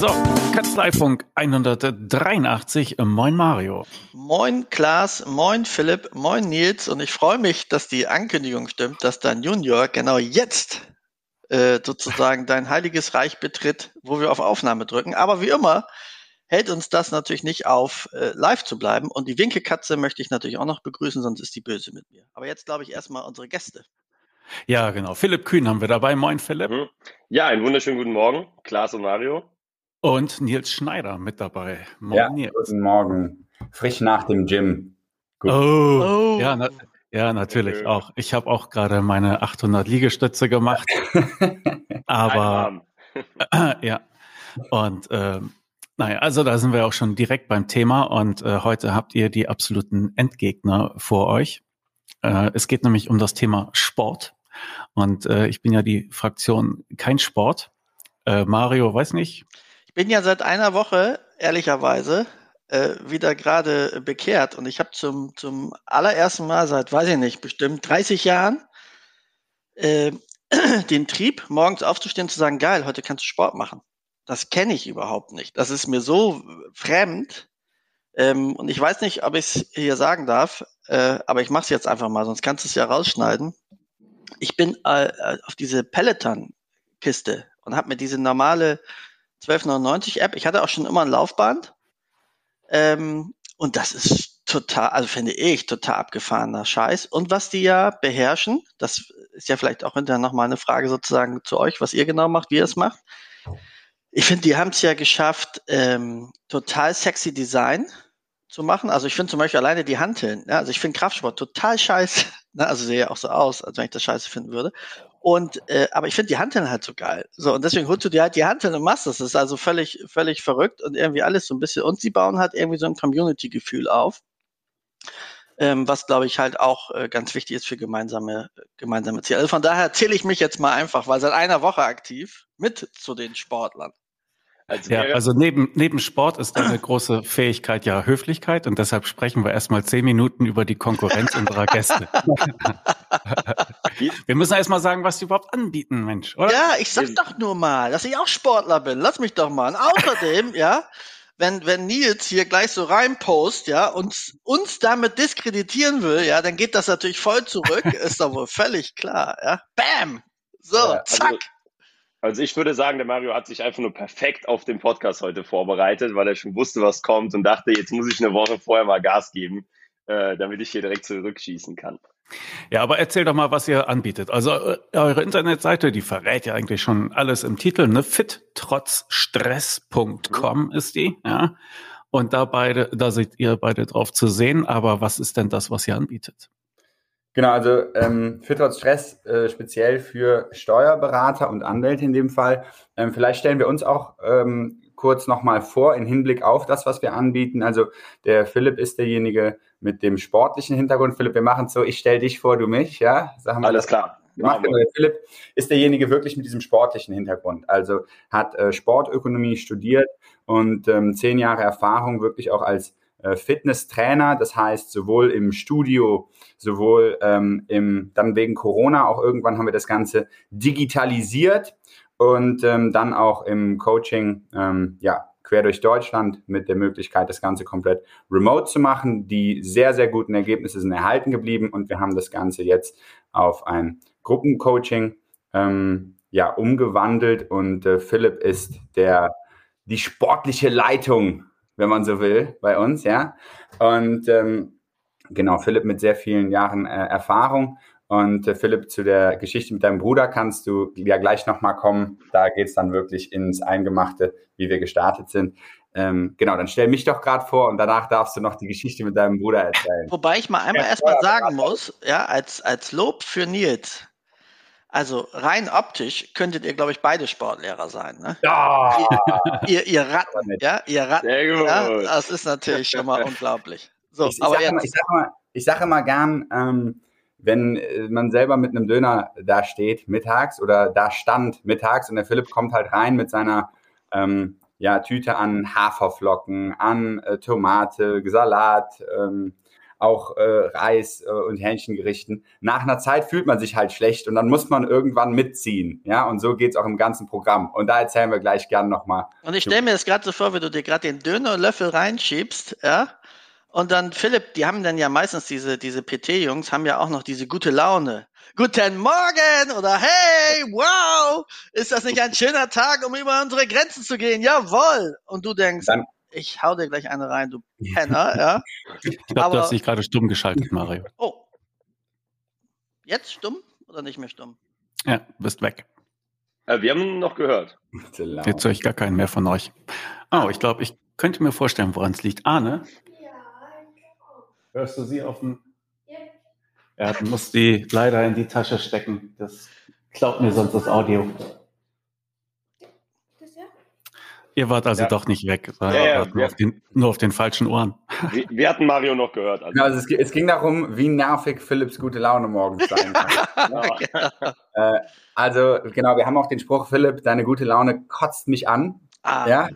So, Kanzleifunk 183. Moin Mario. Moin Klaas, moin Philipp, moin Nils und ich freue mich, dass die Ankündigung stimmt, dass dein Junior genau jetzt äh, sozusagen dein heiliges Reich betritt, wo wir auf Aufnahme drücken. Aber wie immer hält uns das natürlich nicht auf, äh, live zu bleiben. Und die Winkekatze möchte ich natürlich auch noch begrüßen, sonst ist die böse mit mir. Aber jetzt glaube ich erstmal unsere Gäste. Ja, genau. Philipp Kühn haben wir dabei. Moin, Philipp. Mhm. Ja, einen wunderschönen guten Morgen. Klaas und Mario. Und Nils Schneider mit dabei. Moin, ja, Nils. Guten Morgen. Frisch nach dem Gym. Gut. Oh, oh. Ja, na, ja, natürlich auch. Ich habe auch gerade meine 800 Liegestütze gemacht. aber äh, ja, und äh, naja, also da sind wir auch schon direkt beim Thema und äh, heute habt ihr die absoluten Endgegner vor euch. Äh, es geht nämlich um das Thema Sport und äh, ich bin ja die Fraktion kein Sport. Äh, Mario, weiß nicht. Ich bin ja seit einer Woche, ehrlicherweise, äh, wieder gerade bekehrt und ich habe zum, zum allerersten Mal seit, weiß ich nicht, bestimmt 30 Jahren äh, den Trieb, morgens aufzustehen und zu sagen, geil, heute kannst du Sport machen. Das kenne ich überhaupt nicht. Das ist mir so fremd. Ähm, und ich weiß nicht, ob ich es hier sagen darf, äh, aber ich mache es jetzt einfach mal, sonst kannst du es ja rausschneiden. Ich bin äh, auf diese Peloton-Kiste und habe mir diese normale 1299 App, ich hatte auch schon immer ein Laufband ähm, und das ist total, also finde ich, total abgefahrener Scheiß. Und was die ja beherrschen, das ist ja vielleicht auch hinterher nochmal eine Frage sozusagen zu euch, was ihr genau macht, wie ihr es macht. Ich finde, die haben es ja geschafft, ähm, total sexy Design zu machen. Also ich finde zum Beispiel alleine die Hanteln, ja, also ich finde Kraftsport total scheiße. Ne? Also sehe ja auch so aus, als wenn ich das scheiße finden würde. Und äh, aber ich finde die Hanteln halt so geil. So, und deswegen holst du dir halt die Hanteln und machst das. Das ist also völlig, völlig verrückt und irgendwie alles so ein bisschen. Und sie bauen halt irgendwie so ein Community-Gefühl auf. Ähm, was glaube ich halt auch äh, ganz wichtig ist für gemeinsame, gemeinsame Ziele. Also von daher zähle ich mich jetzt mal einfach, weil seit einer Woche aktiv mit zu den Sportlern. Also ja, also neben, neben Sport ist eine große Fähigkeit ja Höflichkeit und deshalb sprechen wir erstmal zehn Minuten über die Konkurrenz unserer Gäste. wir müssen erstmal sagen, was sie überhaupt anbieten, Mensch, oder? Ja, ich sag doch nur mal, dass ich auch Sportler bin. Lass mich doch mal. Und außerdem, ja, wenn, wenn Nils hier gleich so reinpost, ja, uns, uns damit diskreditieren will, ja, dann geht das natürlich voll zurück, ist doch wohl völlig klar, ja. Bam! So, ja, also zack. Also ich würde sagen, der Mario hat sich einfach nur perfekt auf den Podcast heute vorbereitet, weil er schon wusste, was kommt und dachte, jetzt muss ich eine Woche vorher mal Gas geben, äh, damit ich hier direkt zurückschießen kann. Ja, aber erzähl doch mal, was ihr anbietet. Also äh, eure Internetseite, die verrät ja eigentlich schon alles im Titel, ne? fittrotzstress.com mhm. ist die, ja. Und da beide, da seid ihr beide drauf zu sehen. Aber was ist denn das, was ihr anbietet? Genau, also ähm, für trotz Stress äh, speziell für Steuerberater und Anwälte in dem Fall. Ähm, vielleicht stellen wir uns auch ähm, kurz nochmal vor in Hinblick auf das, was wir anbieten. Also der Philipp ist derjenige mit dem sportlichen Hintergrund. Philipp, wir machen es so, ich stelle dich vor, du mich, ja? Sagen wir Alles klar. Gemacht. Der Philipp ist derjenige wirklich mit diesem sportlichen Hintergrund. Also hat äh, Sportökonomie studiert und ähm, zehn Jahre Erfahrung wirklich auch als Fitnesstrainer, das heißt sowohl im Studio, sowohl ähm, im, dann wegen Corona auch irgendwann haben wir das Ganze digitalisiert und ähm, dann auch im Coaching, ähm, ja, quer durch Deutschland mit der Möglichkeit, das Ganze komplett remote zu machen. Die sehr, sehr guten Ergebnisse sind erhalten geblieben und wir haben das Ganze jetzt auf ein Gruppencoaching ähm, ja, umgewandelt und äh, Philipp ist der, die sportliche Leitung wenn man so will, bei uns, ja. Und ähm, genau, Philipp mit sehr vielen Jahren äh, Erfahrung. Und äh, Philipp, zu der Geschichte mit deinem Bruder kannst du ja gleich nochmal kommen. Da geht es dann wirklich ins Eingemachte, wie wir gestartet sind. Ähm, genau, dann stell mich doch gerade vor und danach darfst du noch die Geschichte mit deinem Bruder erzählen. Wobei ich mal einmal ja, erstmal sagen muss, ja, als, als Lob für Nils, also rein optisch könntet ihr, glaube ich, beide Sportlehrer sein. Ne? Ja. Ihr, ihr, ihr Ratten, ja, ihr Ratten. Sehr gut. Ja, das ist natürlich schon mal unglaublich. So, ich, ich aber sage, ich, sage mal, ich sage immer gern, ähm, wenn äh, man selber mit einem Döner da steht mittags oder da stand mittags und der Philipp kommt halt rein mit seiner ähm, ja, Tüte an Haferflocken, an äh, Tomate, Salat, ähm, auch äh, Reis äh, und Hähnchengerichten. Nach einer Zeit fühlt man sich halt schlecht und dann muss man irgendwann mitziehen. Ja, und so geht's auch im ganzen Programm. Und da erzählen wir gleich gern nochmal. Und ich stelle mir das gerade so vor, wenn du dir gerade den Dönerlöffel reinschiebst, ja, und dann Philipp, die haben dann ja meistens diese, diese PT-Jungs, haben ja auch noch diese gute Laune. Guten Morgen oder hey, wow, ist das nicht ein schöner Tag, um über unsere Grenzen zu gehen? Jawohl. Und du denkst, dann, ich hau dir gleich eine rein, du Penner, ja. Ich glaube, du hast dich gerade stumm geschaltet, Mario. Oh. Jetzt stumm oder nicht mehr stumm? Ja, bist weg. Äh, wir haben noch gehört. Jetzt höre ich gar keinen mehr von euch. Oh, ich glaube, ich könnte mir vorstellen, woran es liegt. Arne? Hörst du sie auf dem. Ja, du musst die leider in die Tasche stecken. Das klaut mir sonst das Audio. Ihr wart also ja. doch nicht weg, ja, ja, nur, auf den, nur, auf den, falschen Ohren. Wir, wir hatten Mario noch gehört. Also. also es, es, ging darum, wie nervig Philips gute Laune morgens sein kann. äh, also genau, wir haben auch den Spruch, Philipp, deine gute Laune kotzt mich an. Ah. Ja?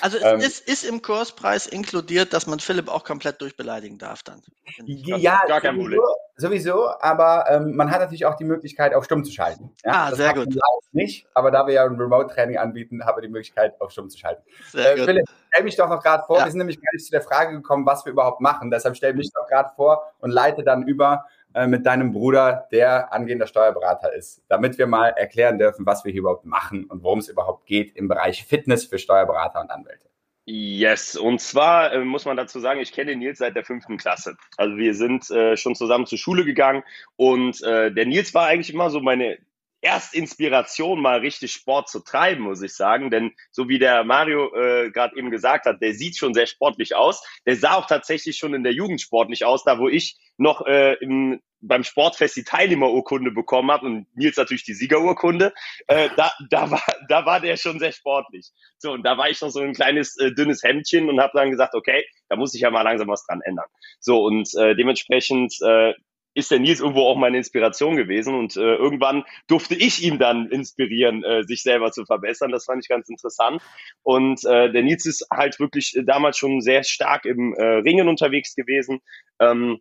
also es ähm, ist, ist, im Kurspreis inkludiert, dass man Philipp auch komplett durchbeleidigen darf dann. Ja, gar kein Problem. Sowieso, aber ähm, man hat natürlich auch die Möglichkeit, auf stumm zu schalten. Ja? Ah, das sehr gut. Nicht, aber da wir ja ein Remote-Training anbieten, haben wir die Möglichkeit, auf stumm zu schalten. Sehr äh, Philipp, stell mich doch noch gerade vor, ja. wir sind nämlich gar nicht zu der Frage gekommen, was wir überhaupt machen. Deshalb stell mich doch gerade vor und leite dann über äh, mit deinem Bruder, der angehender Steuerberater ist, damit wir mal erklären dürfen, was wir hier überhaupt machen und worum es überhaupt geht im Bereich Fitness für Steuerberater und Anwälte. Yes, und zwar äh, muss man dazu sagen, ich kenne Nils seit der fünften Klasse. Also wir sind äh, schon zusammen zur Schule gegangen und äh, der Nils war eigentlich immer so meine Erstinspiration, mal richtig Sport zu treiben, muss ich sagen. Denn so wie der Mario äh, gerade eben gesagt hat, der sieht schon sehr sportlich aus. Der sah auch tatsächlich schon in der Jugend sportlich aus, da wo ich noch äh, im beim Sportfest die Teilnehmerurkunde bekommen habe und Nils natürlich die Siegerurkunde, äh, da, da, war, da war der schon sehr sportlich. So, und da war ich noch so ein kleines, äh, dünnes Hemdchen und habe dann gesagt, okay, da muss ich ja mal langsam was dran ändern. So, und äh, dementsprechend äh, ist der Nils irgendwo auch meine Inspiration gewesen und äh, irgendwann durfte ich ihn dann inspirieren, äh, sich selber zu verbessern. Das fand ich ganz interessant. Und äh, der Nils ist halt wirklich damals schon sehr stark im äh, Ringen unterwegs gewesen. Ähm,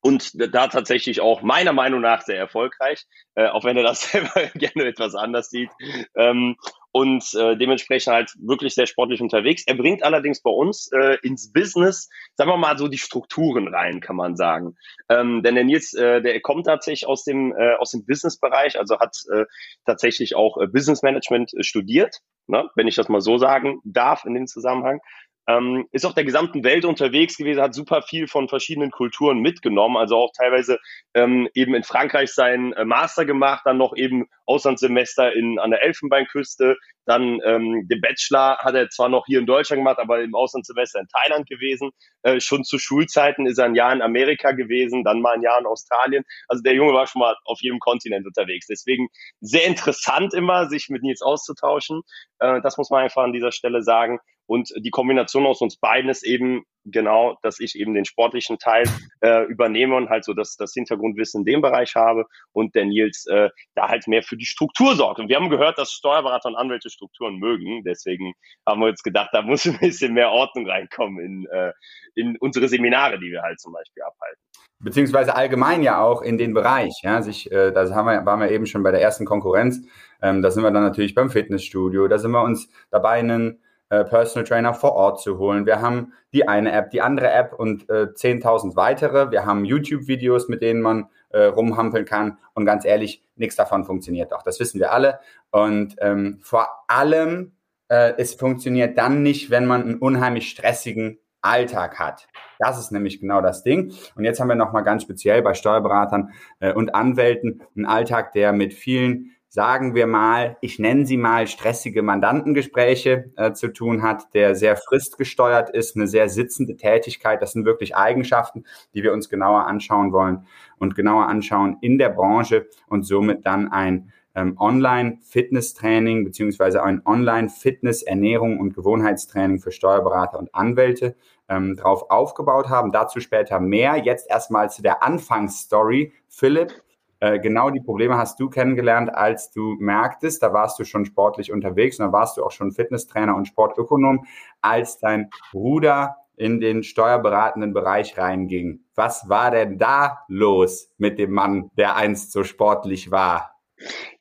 und da tatsächlich auch meiner Meinung nach sehr erfolgreich, äh, auch wenn er das selber gerne etwas anders sieht. Ähm, und äh, dementsprechend halt wirklich sehr sportlich unterwegs. Er bringt allerdings bei uns äh, ins Business, sagen wir mal so die Strukturen rein, kann man sagen. Ähm, denn der Nils, äh, der kommt tatsächlich aus dem äh, aus dem Businessbereich, also hat äh, tatsächlich auch äh, Business Management äh, studiert, ne, wenn ich das mal so sagen darf in dem Zusammenhang ähm, ist auf der gesamten Welt unterwegs gewesen, hat super viel von verschiedenen Kulturen mitgenommen, also auch teilweise ähm, eben in Frankreich seinen äh, Master gemacht, dann noch eben Auslandssemester in, an der Elfenbeinküste, dann ähm, den Bachelor hat er zwar noch hier in Deutschland gemacht, aber im Auslandssemester in Thailand gewesen. Äh, schon zu Schulzeiten ist er ein Jahr in Amerika gewesen, dann mal ein Jahr in Australien. Also der Junge war schon mal auf jedem Kontinent unterwegs. Deswegen sehr interessant immer, sich mit Nils auszutauschen. Äh, das muss man einfach an dieser Stelle sagen. Und die Kombination aus uns beiden ist eben genau, dass ich eben den sportlichen Teil äh, übernehme und halt so das, das Hintergrundwissen in dem Bereich habe und der Nils äh, da halt mehr für die Struktur sorgt. Und wir haben gehört, dass Steuerberater und Anwälte Strukturen mögen. Deswegen haben wir jetzt gedacht, da muss ein bisschen mehr Ordnung reinkommen in, äh, in unsere Seminare, die wir halt zum Beispiel abhalten. Beziehungsweise allgemein ja auch in den Bereich. Ja, sich, äh, da haben wir, waren wir eben schon bei der ersten Konkurrenz. Ähm, da sind wir dann natürlich beim Fitnessstudio. Da sind wir uns dabei, einen äh, Personal Trainer vor Ort zu holen. Wir haben die eine App, die andere App und äh, 10.000 weitere. Wir haben YouTube-Videos, mit denen man äh, rumhampeln kann. Und ganz ehrlich, nichts davon funktioniert doch. Das wissen wir alle. Und ähm, vor allem, äh, es funktioniert dann nicht, wenn man einen unheimlich stressigen Alltag hat. Das ist nämlich genau das Ding. Und jetzt haben wir nochmal ganz speziell bei Steuerberatern äh, und Anwälten einen Alltag, der mit vielen sagen wir mal, ich nenne sie mal stressige Mandantengespräche äh, zu tun hat, der sehr fristgesteuert ist, eine sehr sitzende Tätigkeit. Das sind wirklich Eigenschaften, die wir uns genauer anschauen wollen und genauer anschauen in der Branche und somit dann ein ähm, Online-Fitness-Training beziehungsweise ein Online-Fitness-, Ernährung und Gewohnheitstraining für Steuerberater und Anwälte ähm, drauf aufgebaut haben. Dazu später mehr. Jetzt erstmal zu der Anfangsstory. Philipp, äh, genau die Probleme hast du kennengelernt, als du merktest, da warst du schon sportlich unterwegs und da warst du auch schon Fitnesstrainer und Sportökonom, als dein Bruder in den steuerberatenden Bereich reinging. Was war denn da los mit dem Mann, der einst so sportlich war?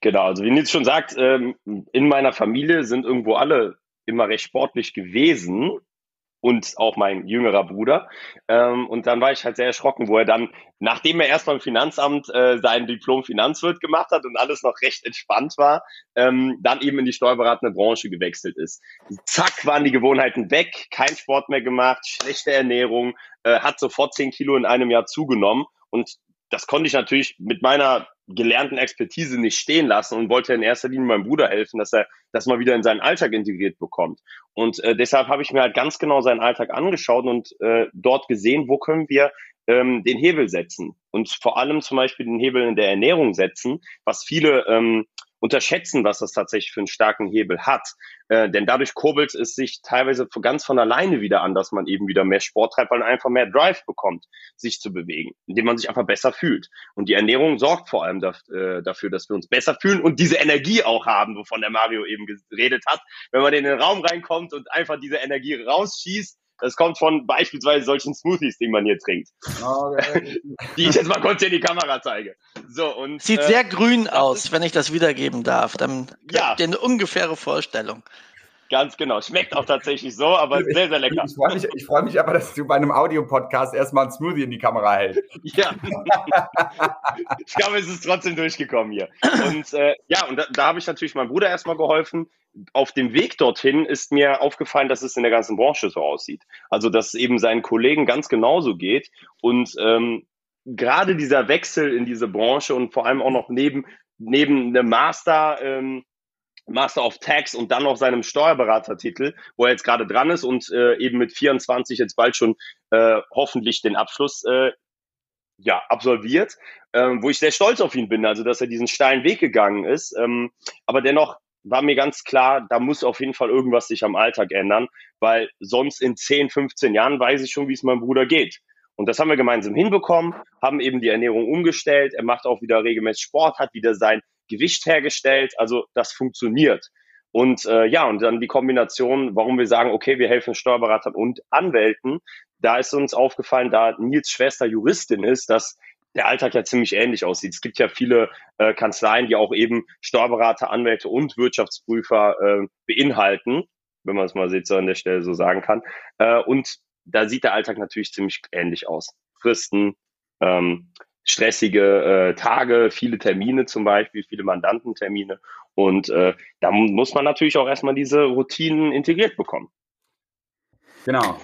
Genau, also wie Nils schon sagt, ähm, in meiner Familie sind irgendwo alle immer recht sportlich gewesen und auch mein jüngerer Bruder. Ähm, und dann war ich halt sehr erschrocken, wo er dann, nachdem er erst beim Finanzamt äh, sein Diplom Finanzwirt gemacht hat und alles noch recht entspannt war, ähm, dann eben in die steuerberatende Branche gewechselt ist. Zack, waren die Gewohnheiten weg, kein Sport mehr gemacht, schlechte Ernährung, äh, hat sofort zehn Kilo in einem Jahr zugenommen. Und das konnte ich natürlich mit meiner gelernten Expertise nicht stehen lassen und wollte in erster Linie meinem Bruder helfen, dass er das mal wieder in seinen Alltag integriert bekommt. Und äh, deshalb habe ich mir halt ganz genau seinen Alltag angeschaut und äh, dort gesehen, wo können wir ähm, den Hebel setzen und vor allem zum Beispiel den Hebel in der Ernährung setzen, was viele ähm, unterschätzen, was das tatsächlich für einen starken Hebel hat. Äh, denn dadurch kurbelt es sich teilweise ganz von alleine wieder an, dass man eben wieder mehr Sport treibt, weil man einfach mehr Drive bekommt, sich zu bewegen, indem man sich einfach besser fühlt. Und die Ernährung sorgt vor allem äh, dafür, dass wir uns besser fühlen und diese Energie auch haben, wovon der Mario eben geredet hat. Wenn man in den Raum reinkommt und einfach diese Energie rausschießt, das kommt von beispielsweise solchen Smoothies, die man hier trinkt. Okay. die ich jetzt mal kurz in die Kamera zeige. So, und, Sieht äh, sehr grün aus, wenn ich das wiedergeben darf. Dann ja. habt ihr eine ungefähre Vorstellung. Ganz genau. Schmeckt auch tatsächlich so, aber sehr, sehr lecker. Ich freue mich, freu mich aber, dass du bei einem Audiopodcast erstmal ein Smoothie in die Kamera hältst. Ja. ich glaube, es ist trotzdem durchgekommen hier. Und äh, ja, und da, da habe ich natürlich meinem Bruder erstmal geholfen. Auf dem Weg dorthin ist mir aufgefallen, dass es in der ganzen Branche so aussieht. Also, dass es eben seinen Kollegen ganz genauso geht. Und ähm, gerade dieser Wechsel in diese Branche und vor allem auch noch neben, neben einem Master, ähm, Master of Tax und dann noch seinem Steuerberatertitel, wo er jetzt gerade dran ist und äh, eben mit 24 jetzt bald schon äh, hoffentlich den Abschluss äh, ja, absolviert, ähm, wo ich sehr stolz auf ihn bin, also dass er diesen steilen Weg gegangen ist. Ähm, aber dennoch war mir ganz klar, da muss auf jeden Fall irgendwas sich am Alltag ändern, weil sonst in 10, 15 Jahren weiß ich schon, wie es meinem Bruder geht. Und das haben wir gemeinsam hinbekommen, haben eben die Ernährung umgestellt. Er macht auch wieder regelmäßig Sport, hat wieder sein Gewicht hergestellt. Also das funktioniert. Und äh, ja, und dann die Kombination, warum wir sagen, okay, wir helfen Steuerberatern und Anwälten. Da ist uns aufgefallen, da Nils Schwester Juristin ist, dass der Alltag ja ziemlich ähnlich aussieht. Es gibt ja viele äh, Kanzleien, die auch eben Steuerberater, Anwälte und Wirtschaftsprüfer äh, beinhalten, wenn man es mal so an der Stelle so sagen kann. Äh, und da sieht der Alltag natürlich ziemlich ähnlich aus. Fristen, ähm, stressige äh, Tage, viele Termine zum Beispiel, viele Mandantentermine. Und äh, da muss man natürlich auch erstmal diese Routinen integriert bekommen. Genau.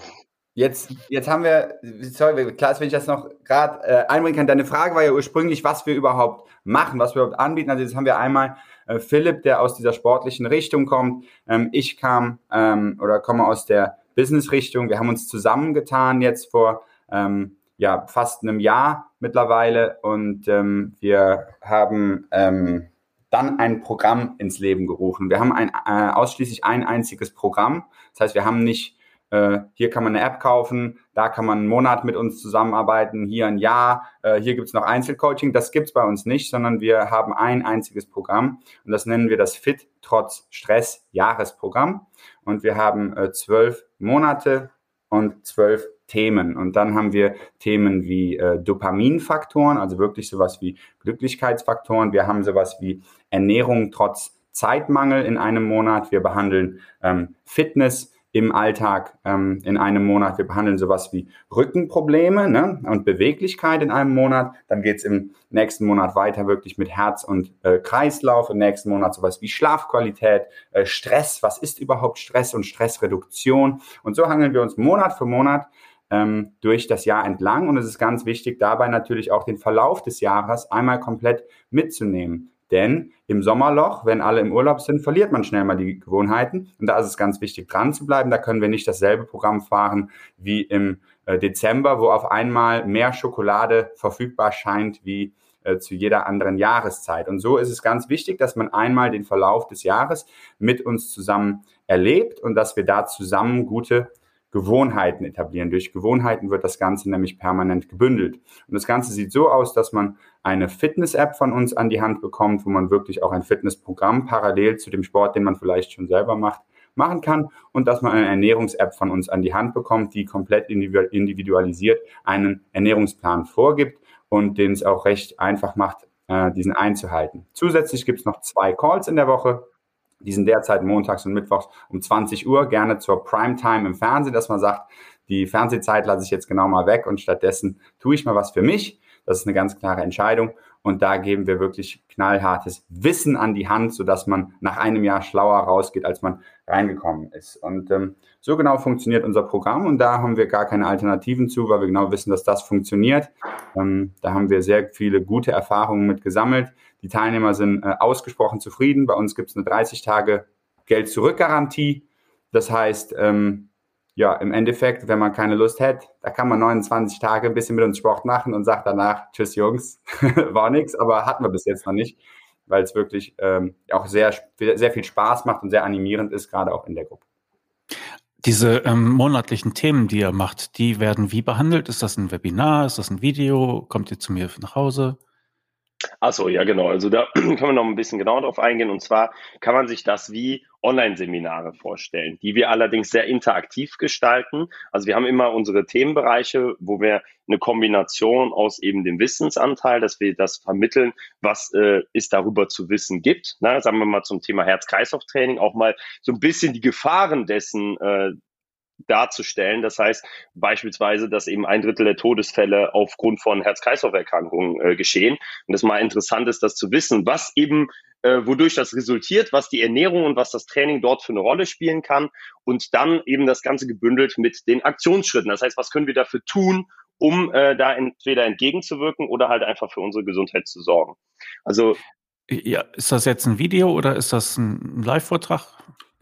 Jetzt, jetzt haben wir, sorry, Klaas, wenn ich das noch gerade äh, einbringen kann, deine Frage war ja ursprünglich, was wir überhaupt machen, was wir überhaupt anbieten. Also jetzt haben wir einmal äh, Philipp, der aus dieser sportlichen Richtung kommt. Ähm, ich kam ähm, oder komme aus der Business-Richtung. Wir haben uns zusammengetan jetzt vor ähm, ja, fast einem Jahr mittlerweile und ähm, wir haben ähm, dann ein Programm ins Leben gerufen. Wir haben ein, äh, ausschließlich ein einziges Programm. Das heißt, wir haben nicht, äh, hier kann man eine App kaufen, da kann man einen Monat mit uns zusammenarbeiten, hier ein Jahr, äh, hier gibt es noch Einzelcoaching. Das gibt es bei uns nicht, sondern wir haben ein einziges Programm und das nennen wir das Fit trotz Stress Jahresprogramm. Und wir haben äh, zwölf Monate und zwölf Themen. Und dann haben wir Themen wie äh, Dopaminfaktoren, also wirklich sowas wie Glücklichkeitsfaktoren. Wir haben sowas wie Ernährung trotz Zeitmangel in einem Monat. Wir behandeln ähm, Fitness im Alltag ähm, in einem Monat. Wir behandeln sowas wie Rückenprobleme ne, und Beweglichkeit in einem Monat. Dann geht's im nächsten Monat weiter wirklich mit Herz und äh, Kreislauf. Im nächsten Monat sowas wie Schlafqualität, äh, Stress. Was ist überhaupt Stress und Stressreduktion? Und so hangeln wir uns Monat für Monat ähm, durch das Jahr entlang. Und es ist ganz wichtig, dabei natürlich auch den Verlauf des Jahres einmal komplett mitzunehmen. Denn im Sommerloch, wenn alle im Urlaub sind, verliert man schnell mal die Gewohnheiten. Und da ist es ganz wichtig, dran zu bleiben. Da können wir nicht dasselbe Programm fahren wie im äh, Dezember, wo auf einmal mehr Schokolade verfügbar scheint wie äh, zu jeder anderen Jahreszeit. Und so ist es ganz wichtig, dass man einmal den Verlauf des Jahres mit uns zusammen erlebt und dass wir da zusammen gute Gewohnheiten etablieren. Durch Gewohnheiten wird das Ganze nämlich permanent gebündelt. Und das Ganze sieht so aus, dass man eine Fitness-App von uns an die Hand bekommt, wo man wirklich auch ein Fitnessprogramm parallel zu dem Sport, den man vielleicht schon selber macht, machen kann und dass man eine Ernährungs-App von uns an die Hand bekommt, die komplett individualisiert einen Ernährungsplan vorgibt und den es auch recht einfach macht, äh, diesen einzuhalten. Zusätzlich gibt es noch zwei Calls in der Woche. Die sind derzeit montags und mittwochs um 20 Uhr, gerne zur Primetime im Fernsehen, dass man sagt, die Fernsehzeit lasse ich jetzt genau mal weg und stattdessen tue ich mal was für mich. Das ist eine ganz klare Entscheidung. Und da geben wir wirklich knallhartes Wissen an die Hand, sodass man nach einem Jahr schlauer rausgeht, als man reingekommen ist. Und ähm, so genau funktioniert unser Programm und da haben wir gar keine Alternativen zu, weil wir genau wissen, dass das funktioniert. Ähm, da haben wir sehr viele gute Erfahrungen mit gesammelt. Die Teilnehmer sind äh, ausgesprochen zufrieden. Bei uns gibt es eine 30 Tage Geld-Zurück-Garantie. Das heißt, ähm, ja, im Endeffekt, wenn man keine Lust hat, da kann man 29 Tage ein bisschen mit uns Sport machen und sagt danach, tschüss Jungs, war nichts, aber hatten wir bis jetzt noch nicht, weil es wirklich ähm, auch sehr, sehr viel Spaß macht und sehr animierend ist, gerade auch in der Gruppe. Diese ähm, monatlichen Themen, die ihr macht, die werden wie behandelt? Ist das ein Webinar? Ist das ein Video? Kommt ihr zu mir nach Hause? Achso, ja, genau. Also da können wir noch ein bisschen genauer drauf eingehen. Und zwar kann man sich das wie Online-Seminare vorstellen, die wir allerdings sehr interaktiv gestalten. Also wir haben immer unsere Themenbereiche, wo wir eine Kombination aus eben dem Wissensanteil, dass wir das vermitteln, was äh, es darüber zu wissen gibt. Na, sagen wir mal zum Thema Herz-Kreislauf-Training auch mal so ein bisschen die Gefahren dessen äh, darzustellen. Das heißt beispielsweise, dass eben ein Drittel der Todesfälle aufgrund von Herz-Kreislauf-Erkrankungen äh, geschehen. Und das mal interessant ist, das zu wissen, was eben äh, wodurch das resultiert, was die Ernährung und was das Training dort für eine Rolle spielen kann und dann eben das Ganze gebündelt mit den Aktionsschritten. Das heißt, was können wir dafür tun, um äh, da entweder entgegenzuwirken oder halt einfach für unsere Gesundheit zu sorgen. Also ja, ist das jetzt ein Video oder ist das ein Live-Vortrag?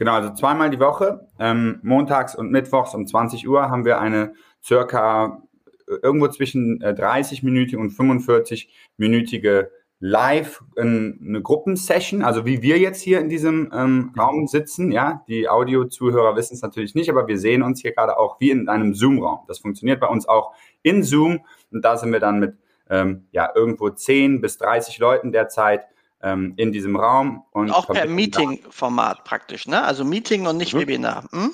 Genau, also zweimal die Woche, ähm, montags und mittwochs um 20 Uhr haben wir eine circa äh, irgendwo zwischen äh, 30-minütige und 45-minütige Live eine Gruppensession, also wie wir jetzt hier in diesem ähm, Raum sitzen, ja, die Audio-Zuhörer wissen es natürlich nicht, aber wir sehen uns hier gerade auch wie in einem Zoom-Raum. Das funktioniert bei uns auch in Zoom. Und da sind wir dann mit ähm, ja irgendwo 10 bis 30 Leuten derzeit ähm, in diesem Raum. Und auch per Meeting-Format praktisch, ne? Also Meeting und nicht mhm. Webinar. Hm?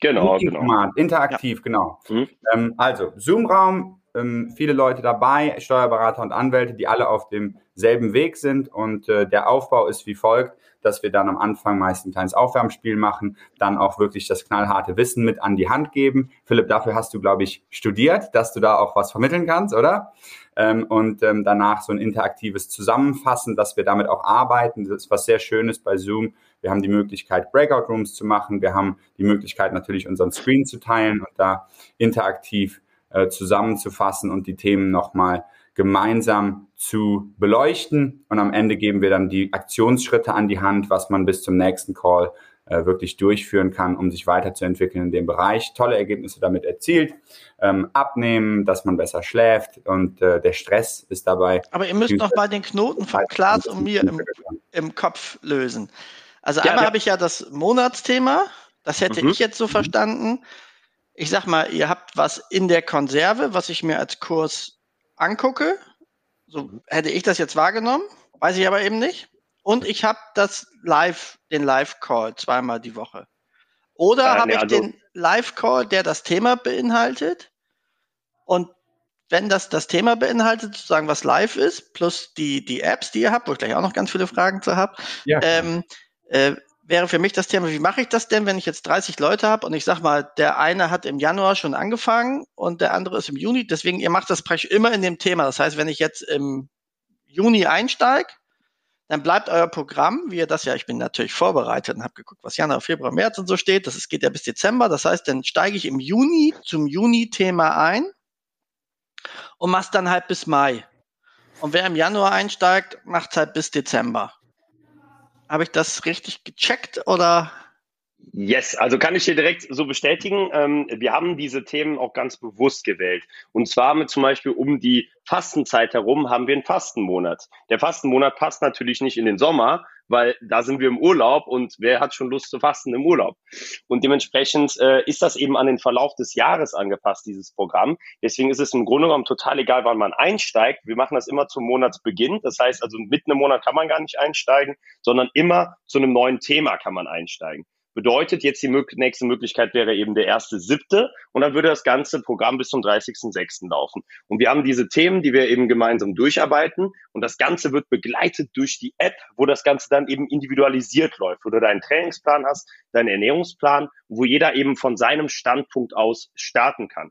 Genau, genau. Interaktiv, ja. genau. Mhm. Ähm, also Zoom-Raum, ähm, viele Leute dabei, Steuerberater und Anwälte, die alle auf demselben Weg sind. Und äh, der Aufbau ist wie folgt, dass wir dann am Anfang meist ein kleines Aufwärmspiel machen, dann auch wirklich das knallharte Wissen mit an die Hand geben. Philipp, dafür hast du, glaube ich, studiert, dass du da auch was vermitteln kannst, oder? Ähm, und ähm, danach so ein interaktives Zusammenfassen, dass wir damit auch arbeiten. Das ist was sehr Schönes bei Zoom. Wir haben die Möglichkeit, Breakout Rooms zu machen. Wir haben die Möglichkeit, natürlich unseren Screen zu teilen und da interaktiv äh, zusammenzufassen und die Themen nochmal gemeinsam zu beleuchten. Und am Ende geben wir dann die Aktionsschritte an die Hand, was man bis zum nächsten Call äh, wirklich durchführen kann, um sich weiterzuentwickeln in dem Bereich. Tolle Ergebnisse damit erzielt. Ähm, abnehmen, dass man besser schläft und äh, der Stress ist dabei. Aber ihr müsst noch mal den Knoten von Klaas und mir im, im Kopf lösen. Also ja, einmal ja. habe ich ja das Monatsthema, das hätte mhm. ich jetzt so mhm. verstanden ich sag mal, ihr habt was in der Konserve, was ich mir als Kurs angucke. So hätte ich das jetzt wahrgenommen, weiß ich aber eben nicht. Und ich habe das Live, den Live-Call zweimal die Woche. Oder äh, habe nee, ich also den Live-Call, der das Thema beinhaltet? Und wenn das das Thema beinhaltet, sozusagen was live ist, plus die, die Apps, die ihr habt, wo ich gleich auch noch ganz viele Fragen zu habe, ja. ähm, äh, wäre für mich das Thema, wie mache ich das denn, wenn ich jetzt 30 Leute habe und ich sag mal, der eine hat im Januar schon angefangen und der andere ist im Juni. Deswegen, ihr macht das praktisch immer in dem Thema. Das heißt, wenn ich jetzt im Juni einsteige, dann bleibt euer Programm, wie ihr das ja, ich bin natürlich vorbereitet und habe geguckt, was Januar, Februar, März und so steht. Das geht ja bis Dezember. Das heißt, dann steige ich im Juni zum Juni-Thema ein und mach's dann halt bis Mai. Und wer im Januar einsteigt, macht's halt bis Dezember. Habe ich das richtig gecheckt oder? Yes, also kann ich dir direkt so bestätigen. Ähm, wir haben diese Themen auch ganz bewusst gewählt. Und zwar mit zum Beispiel um die Fastenzeit herum haben wir einen Fastenmonat. Der Fastenmonat passt natürlich nicht in den Sommer, weil da sind wir im Urlaub und wer hat schon Lust zu fasten im Urlaub? Und dementsprechend äh, ist das eben an den Verlauf des Jahres angepasst, dieses Programm. Deswegen ist es im Grunde genommen total egal, wann man einsteigt. Wir machen das immer zum Monatsbeginn. Das heißt also, mitten im Monat kann man gar nicht einsteigen, sondern immer zu einem neuen Thema kann man einsteigen. Bedeutet, jetzt die nächste Möglichkeit wäre eben der erste siebte und dann würde das ganze Programm bis zum 30.06. laufen. Und wir haben diese Themen, die wir eben gemeinsam durcharbeiten und das Ganze wird begleitet durch die App, wo das Ganze dann eben individualisiert läuft, wo du deinen Trainingsplan hast, deinen Ernährungsplan, wo jeder eben von seinem Standpunkt aus starten kann.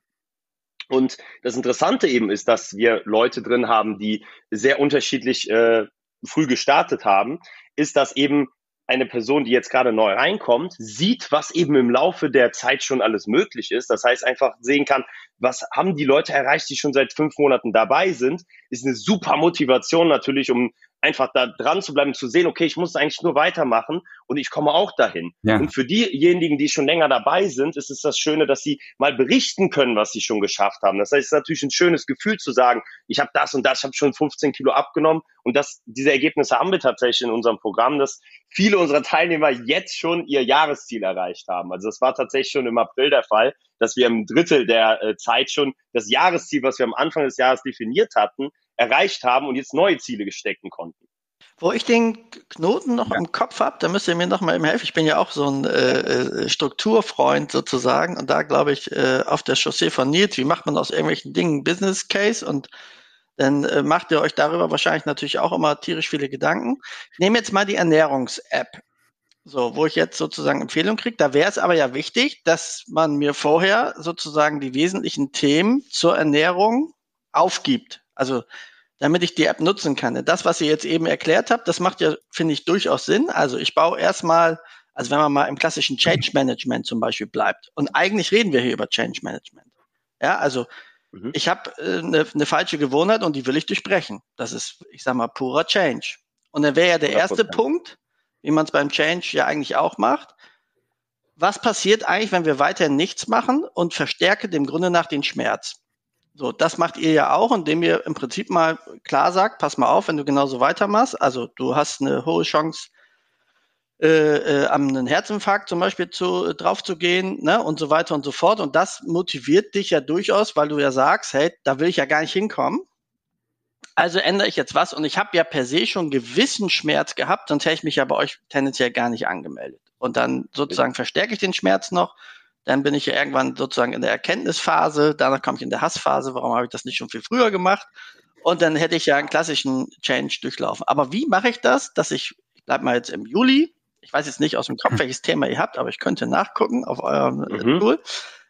Und das Interessante eben ist, dass wir Leute drin haben, die sehr unterschiedlich äh, früh gestartet haben, ist, dass eben eine Person, die jetzt gerade neu reinkommt, sieht, was eben im Laufe der Zeit schon alles möglich ist. Das heißt, einfach sehen kann, was haben die Leute erreicht, die schon seit fünf Monaten dabei sind, ist eine super Motivation natürlich, um einfach da dran zu bleiben, zu sehen, okay, ich muss eigentlich nur weitermachen und ich komme auch dahin. Ja. Und für diejenigen, die schon länger dabei sind, ist es das Schöne, dass sie mal berichten können, was sie schon geschafft haben. Das heißt, es ist natürlich ein schönes Gefühl zu sagen, ich habe das und das, ich habe schon 15 Kilo abgenommen und das, diese Ergebnisse haben wir tatsächlich in unserem Programm, dass viele unserer Teilnehmer jetzt schon ihr Jahresziel erreicht haben. Also das war tatsächlich schon im April der Fall, dass wir im Drittel der äh, Zeit schon das Jahresziel, was wir am Anfang des Jahres definiert hatten, erreicht haben und jetzt neue Ziele gestecken konnten. Wo ich den Knoten noch ja. im Kopf habe, da müsst ihr mir noch mal eben helfen. Ich bin ja auch so ein äh, äh, Strukturfreund sozusagen und da glaube ich äh, auf der Chaussee von Nils, wie macht man aus irgendwelchen Dingen Business Case und dann äh, macht ihr euch darüber wahrscheinlich natürlich auch immer tierisch viele Gedanken. Ich nehme jetzt mal die Ernährungs-App, so, wo ich jetzt sozusagen Empfehlung kriege. Da wäre es aber ja wichtig, dass man mir vorher sozusagen die wesentlichen Themen zur Ernährung aufgibt. Also damit ich die App nutzen kann. Das, was ihr jetzt eben erklärt habt, das macht ja, finde ich, durchaus Sinn. Also ich baue erstmal, also wenn man mal im klassischen Change Management zum Beispiel bleibt, und eigentlich reden wir hier über Change Management. Ja, also mhm. ich habe eine äh, ne, ne falsche Gewohnheit und die will ich durchbrechen. Das ist, ich sag mal, purer Change. Und dann wäre ja der erste Punkt, wie man es beim Change ja eigentlich auch macht. Was passiert eigentlich, wenn wir weiterhin nichts machen und verstärke dem Grunde nach den Schmerz? So, das macht ihr ja auch, indem ihr im Prinzip mal klar sagt, pass mal auf, wenn du genauso weitermachst, also du hast eine hohe Chance, äh, äh, am einen Herzinfarkt zum Beispiel zu, äh, drauf zu gehen, ne, und so weiter und so fort. Und das motiviert dich ja durchaus, weil du ja sagst, hey, da will ich ja gar nicht hinkommen. Also ändere ich jetzt was und ich habe ja per se schon gewissen Schmerz gehabt, sonst hätte ich mich ja bei euch tendenziell gar nicht angemeldet. Und dann sozusagen verstärke ich den Schmerz noch dann bin ich ja irgendwann sozusagen in der Erkenntnisphase, danach komme ich in der Hassphase, warum habe ich das nicht schon viel früher gemacht? Und dann hätte ich ja einen klassischen Change durchlaufen. Aber wie mache ich das, dass ich, ich bleibe mal jetzt im Juli, ich weiß jetzt nicht aus dem Kopf, welches Thema ihr habt, aber ich könnte nachgucken auf eurem mhm. Tool.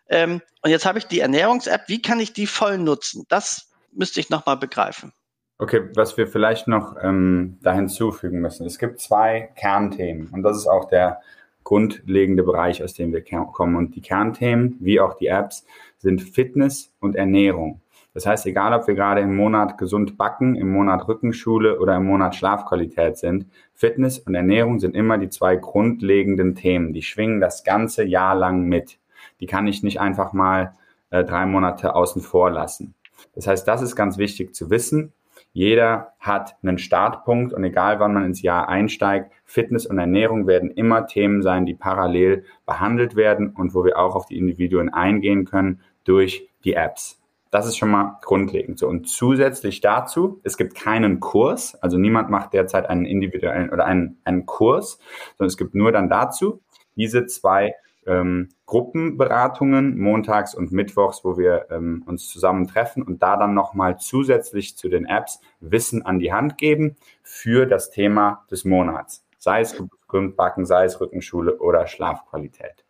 Ähm, und jetzt habe ich die Ernährungs-App, wie kann ich die voll nutzen? Das müsste ich nochmal begreifen. Okay, was wir vielleicht noch ähm, da hinzufügen müssen. Es gibt zwei Kernthemen und das ist auch der grundlegende Bereich, aus dem wir kommen. Und die Kernthemen, wie auch die Apps, sind Fitness und Ernährung. Das heißt, egal ob wir gerade im Monat gesund backen, im Monat Rückenschule oder im Monat Schlafqualität sind, Fitness und Ernährung sind immer die zwei grundlegenden Themen. Die schwingen das ganze Jahr lang mit. Die kann ich nicht einfach mal äh, drei Monate außen vor lassen. Das heißt, das ist ganz wichtig zu wissen. Jeder hat einen Startpunkt und egal wann man ins Jahr einsteigt, Fitness und Ernährung werden immer Themen sein, die parallel behandelt werden und wo wir auch auf die Individuen eingehen können durch die Apps. Das ist schon mal grundlegend so. Und zusätzlich dazu, es gibt keinen Kurs, also niemand macht derzeit einen individuellen oder einen, einen Kurs, sondern es gibt nur dann dazu diese zwei ähm, Gruppenberatungen montags und mittwochs, wo wir ähm, uns zusammentreffen und da dann nochmal zusätzlich zu den Apps Wissen an die Hand geben für das Thema des Monats. Sei es Grundbacken, sei es Rückenschule oder Schlafqualität.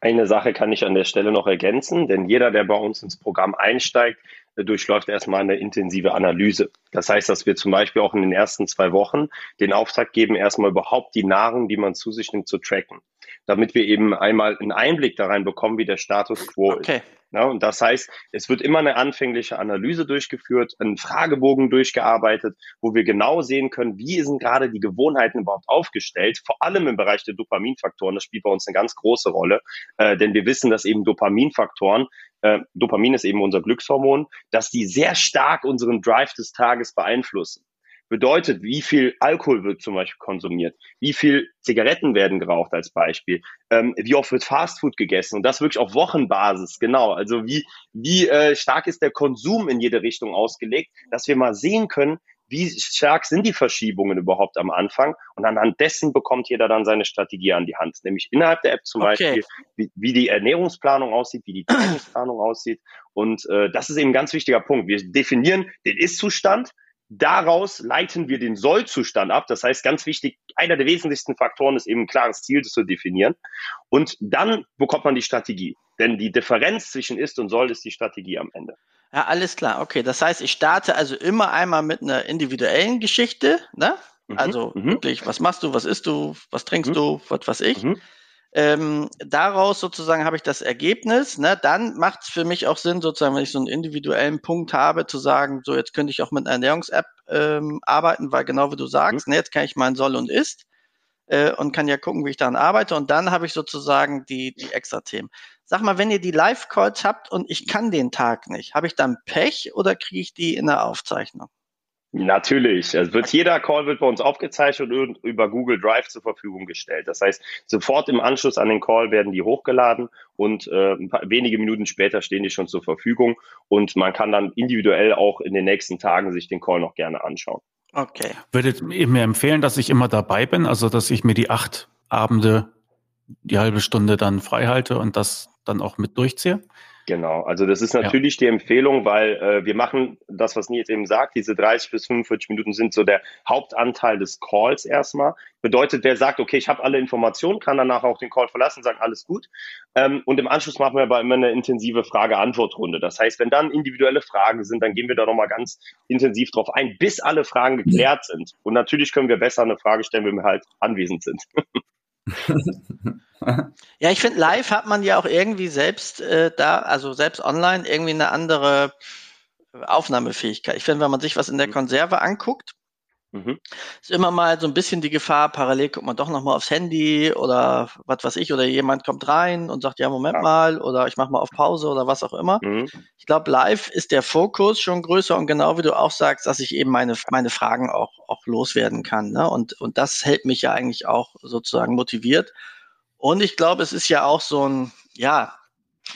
Eine Sache kann ich an der Stelle noch ergänzen, denn jeder, der bei uns ins Programm einsteigt, durchläuft erstmal eine intensive Analyse. Das heißt, dass wir zum Beispiel auch in den ersten zwei Wochen den Auftrag geben, erstmal überhaupt die Nahrung, die man zu sich nimmt, zu tracken damit wir eben einmal einen Einblick da rein bekommen, wie der Status quo okay. ist. Ja, und das heißt, es wird immer eine anfängliche Analyse durchgeführt, ein Fragebogen durchgearbeitet, wo wir genau sehen können, wie sind gerade die Gewohnheiten überhaupt aufgestellt, vor allem im Bereich der Dopaminfaktoren. Das spielt bei uns eine ganz große Rolle, äh, denn wir wissen, dass eben Dopaminfaktoren, äh, Dopamin ist eben unser Glückshormon, dass die sehr stark unseren Drive des Tages beeinflussen bedeutet, wie viel Alkohol wird zum Beispiel konsumiert, wie viel Zigaretten werden geraucht als Beispiel, ähm, wie oft wird Fastfood gegessen und das wirklich auf Wochenbasis, genau. Also wie, wie äh, stark ist der Konsum in jede Richtung ausgelegt, dass wir mal sehen können, wie stark sind die Verschiebungen überhaupt am Anfang und anhand dessen bekommt jeder dann seine Strategie an die Hand, nämlich innerhalb der App zum okay. Beispiel, wie, wie, die Ernährungsplanung aussieht, wie die Trainingsplanung aussieht und äh, das ist eben ein ganz wichtiger Punkt. Wir definieren den Ist-Zustand, Daraus leiten wir den Sollzustand ab. Das heißt, ganz wichtig, einer der wesentlichsten Faktoren ist eben ein klares Ziel zu definieren. Und dann bekommt man die Strategie. Denn die Differenz zwischen ist und soll ist die Strategie am Ende. Ja, alles klar. Okay, das heißt, ich starte also immer einmal mit einer individuellen Geschichte, ne? Mhm, also mhm. wirklich, was machst du, was isst du, was trinkst mhm. du, was weiß ich. Ähm, daraus sozusagen habe ich das Ergebnis. Ne? Dann macht es für mich auch Sinn, sozusagen, wenn ich so einen individuellen Punkt habe, zu sagen, so jetzt könnte ich auch mit einer Ernährungs-App ähm, arbeiten, weil genau wie du sagst, mhm. ne, jetzt kann ich mein Soll und Ist äh, und kann ja gucken, wie ich daran arbeite. Und dann habe ich sozusagen die, die extra Themen. Sag mal, wenn ihr die Live-Calls habt und ich kann den Tag nicht, habe ich dann Pech oder kriege ich die in der Aufzeichnung? Natürlich. Es wird, jeder Call wird bei uns aufgezeichnet und über Google Drive zur Verfügung gestellt. Das heißt, sofort im Anschluss an den Call werden die hochgeladen und äh, paar, wenige Minuten später stehen die schon zur Verfügung und man kann dann individuell auch in den nächsten Tagen sich den Call noch gerne anschauen. Okay. Würdet ihr mir empfehlen, dass ich immer dabei bin, also dass ich mir die acht Abende, die halbe Stunde dann frei halte und das dann auch mit durchziehe? Genau, also das ist natürlich ja. die Empfehlung, weil äh, wir machen das, was Nils eben sagt, diese 30 bis 45 Minuten sind so der Hauptanteil des Calls erstmal. Bedeutet, wer sagt, okay, ich habe alle Informationen, kann danach auch den Call verlassen, sagen, alles gut. Ähm, und im Anschluss machen wir aber immer eine intensive Frage-Antwort-Runde. Das heißt, wenn dann individuelle Fragen sind, dann gehen wir da nochmal ganz intensiv drauf ein, bis alle Fragen geklärt sind. Und natürlich können wir besser eine Frage stellen, wenn wir halt anwesend sind. ja, ich finde, live hat man ja auch irgendwie selbst äh, da, also selbst online, irgendwie eine andere Aufnahmefähigkeit. Ich finde, wenn man sich was in der mhm. Konserve anguckt, Mhm. Ist immer mal so ein bisschen die Gefahr, parallel guckt man doch nochmal aufs Handy oder was weiß ich, oder jemand kommt rein und sagt, ja, Moment ja. mal, oder ich mache mal auf Pause oder was auch immer. Mhm. Ich glaube, live ist der Fokus schon größer und genau wie du auch sagst, dass ich eben meine, meine Fragen auch, auch loswerden kann. Ne? Und, und das hält mich ja eigentlich auch sozusagen motiviert. Und ich glaube, es ist ja auch so ein, ja,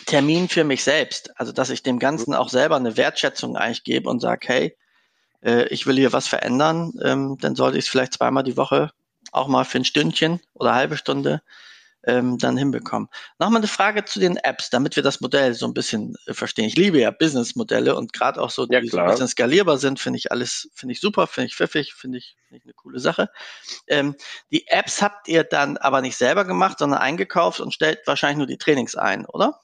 Termin für mich selbst. Also, dass ich dem Ganzen mhm. auch selber eine Wertschätzung eigentlich gebe und sage, hey, äh, ich will hier was verändern, ähm, dann sollte ich es vielleicht zweimal die Woche auch mal für ein Stündchen oder eine halbe Stunde ähm, dann hinbekommen. Nochmal eine Frage zu den Apps, damit wir das Modell so ein bisschen äh, verstehen. Ich liebe ja Businessmodelle und gerade auch so, die ja, so ein bisschen skalierbar sind, finde ich alles, finde ich super, finde ich pfiffig, finde ich, find ich eine coole Sache. Ähm, die Apps habt ihr dann aber nicht selber gemacht, sondern eingekauft und stellt wahrscheinlich nur die Trainings ein, oder?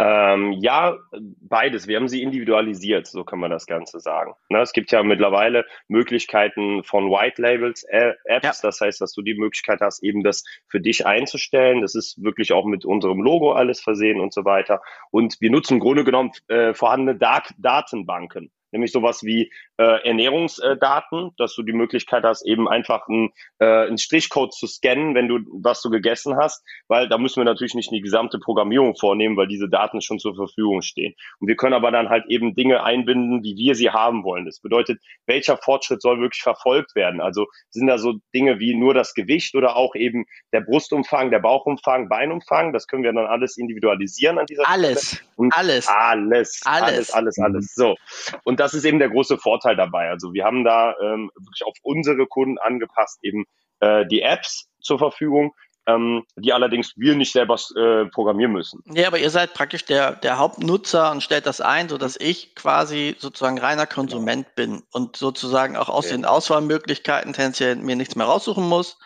Ähm, ja, beides. Wir haben sie individualisiert, so kann man das Ganze sagen. Ne, es gibt ja mittlerweile Möglichkeiten von White Labels äh, Apps, ja. das heißt, dass du die Möglichkeit hast, eben das für dich einzustellen. Das ist wirklich auch mit unserem Logo alles versehen und so weiter. Und wir nutzen im Grunde genommen äh, vorhandene Dat Datenbanken nämlich sowas wie äh, Ernährungsdaten, dass du die Möglichkeit hast, eben einfach einen, äh, einen Strichcode zu scannen, wenn du was du gegessen hast, weil da müssen wir natürlich nicht die gesamte Programmierung vornehmen, weil diese Daten schon zur Verfügung stehen. Und wir können aber dann halt eben Dinge einbinden, wie wir sie haben wollen. Das bedeutet, welcher Fortschritt soll wirklich verfolgt werden? Also sind da so Dinge wie nur das Gewicht oder auch eben der Brustumfang, der Bauchumfang, Beinumfang? Das können wir dann alles individualisieren an dieser alles, Stelle. Und alles, alles, alles, alles, alles, alles. So. Und das ist eben der große Vorteil dabei. Also wir haben da ähm, wirklich auf unsere Kunden angepasst eben äh, die Apps zur Verfügung, ähm, die allerdings wir nicht selber äh, programmieren müssen. Ja, aber ihr seid praktisch der, der Hauptnutzer und stellt das ein, so dass ich quasi sozusagen reiner Konsument bin und sozusagen auch aus okay. den Auswahlmöglichkeiten tendenziell mir nichts mehr raussuchen muss,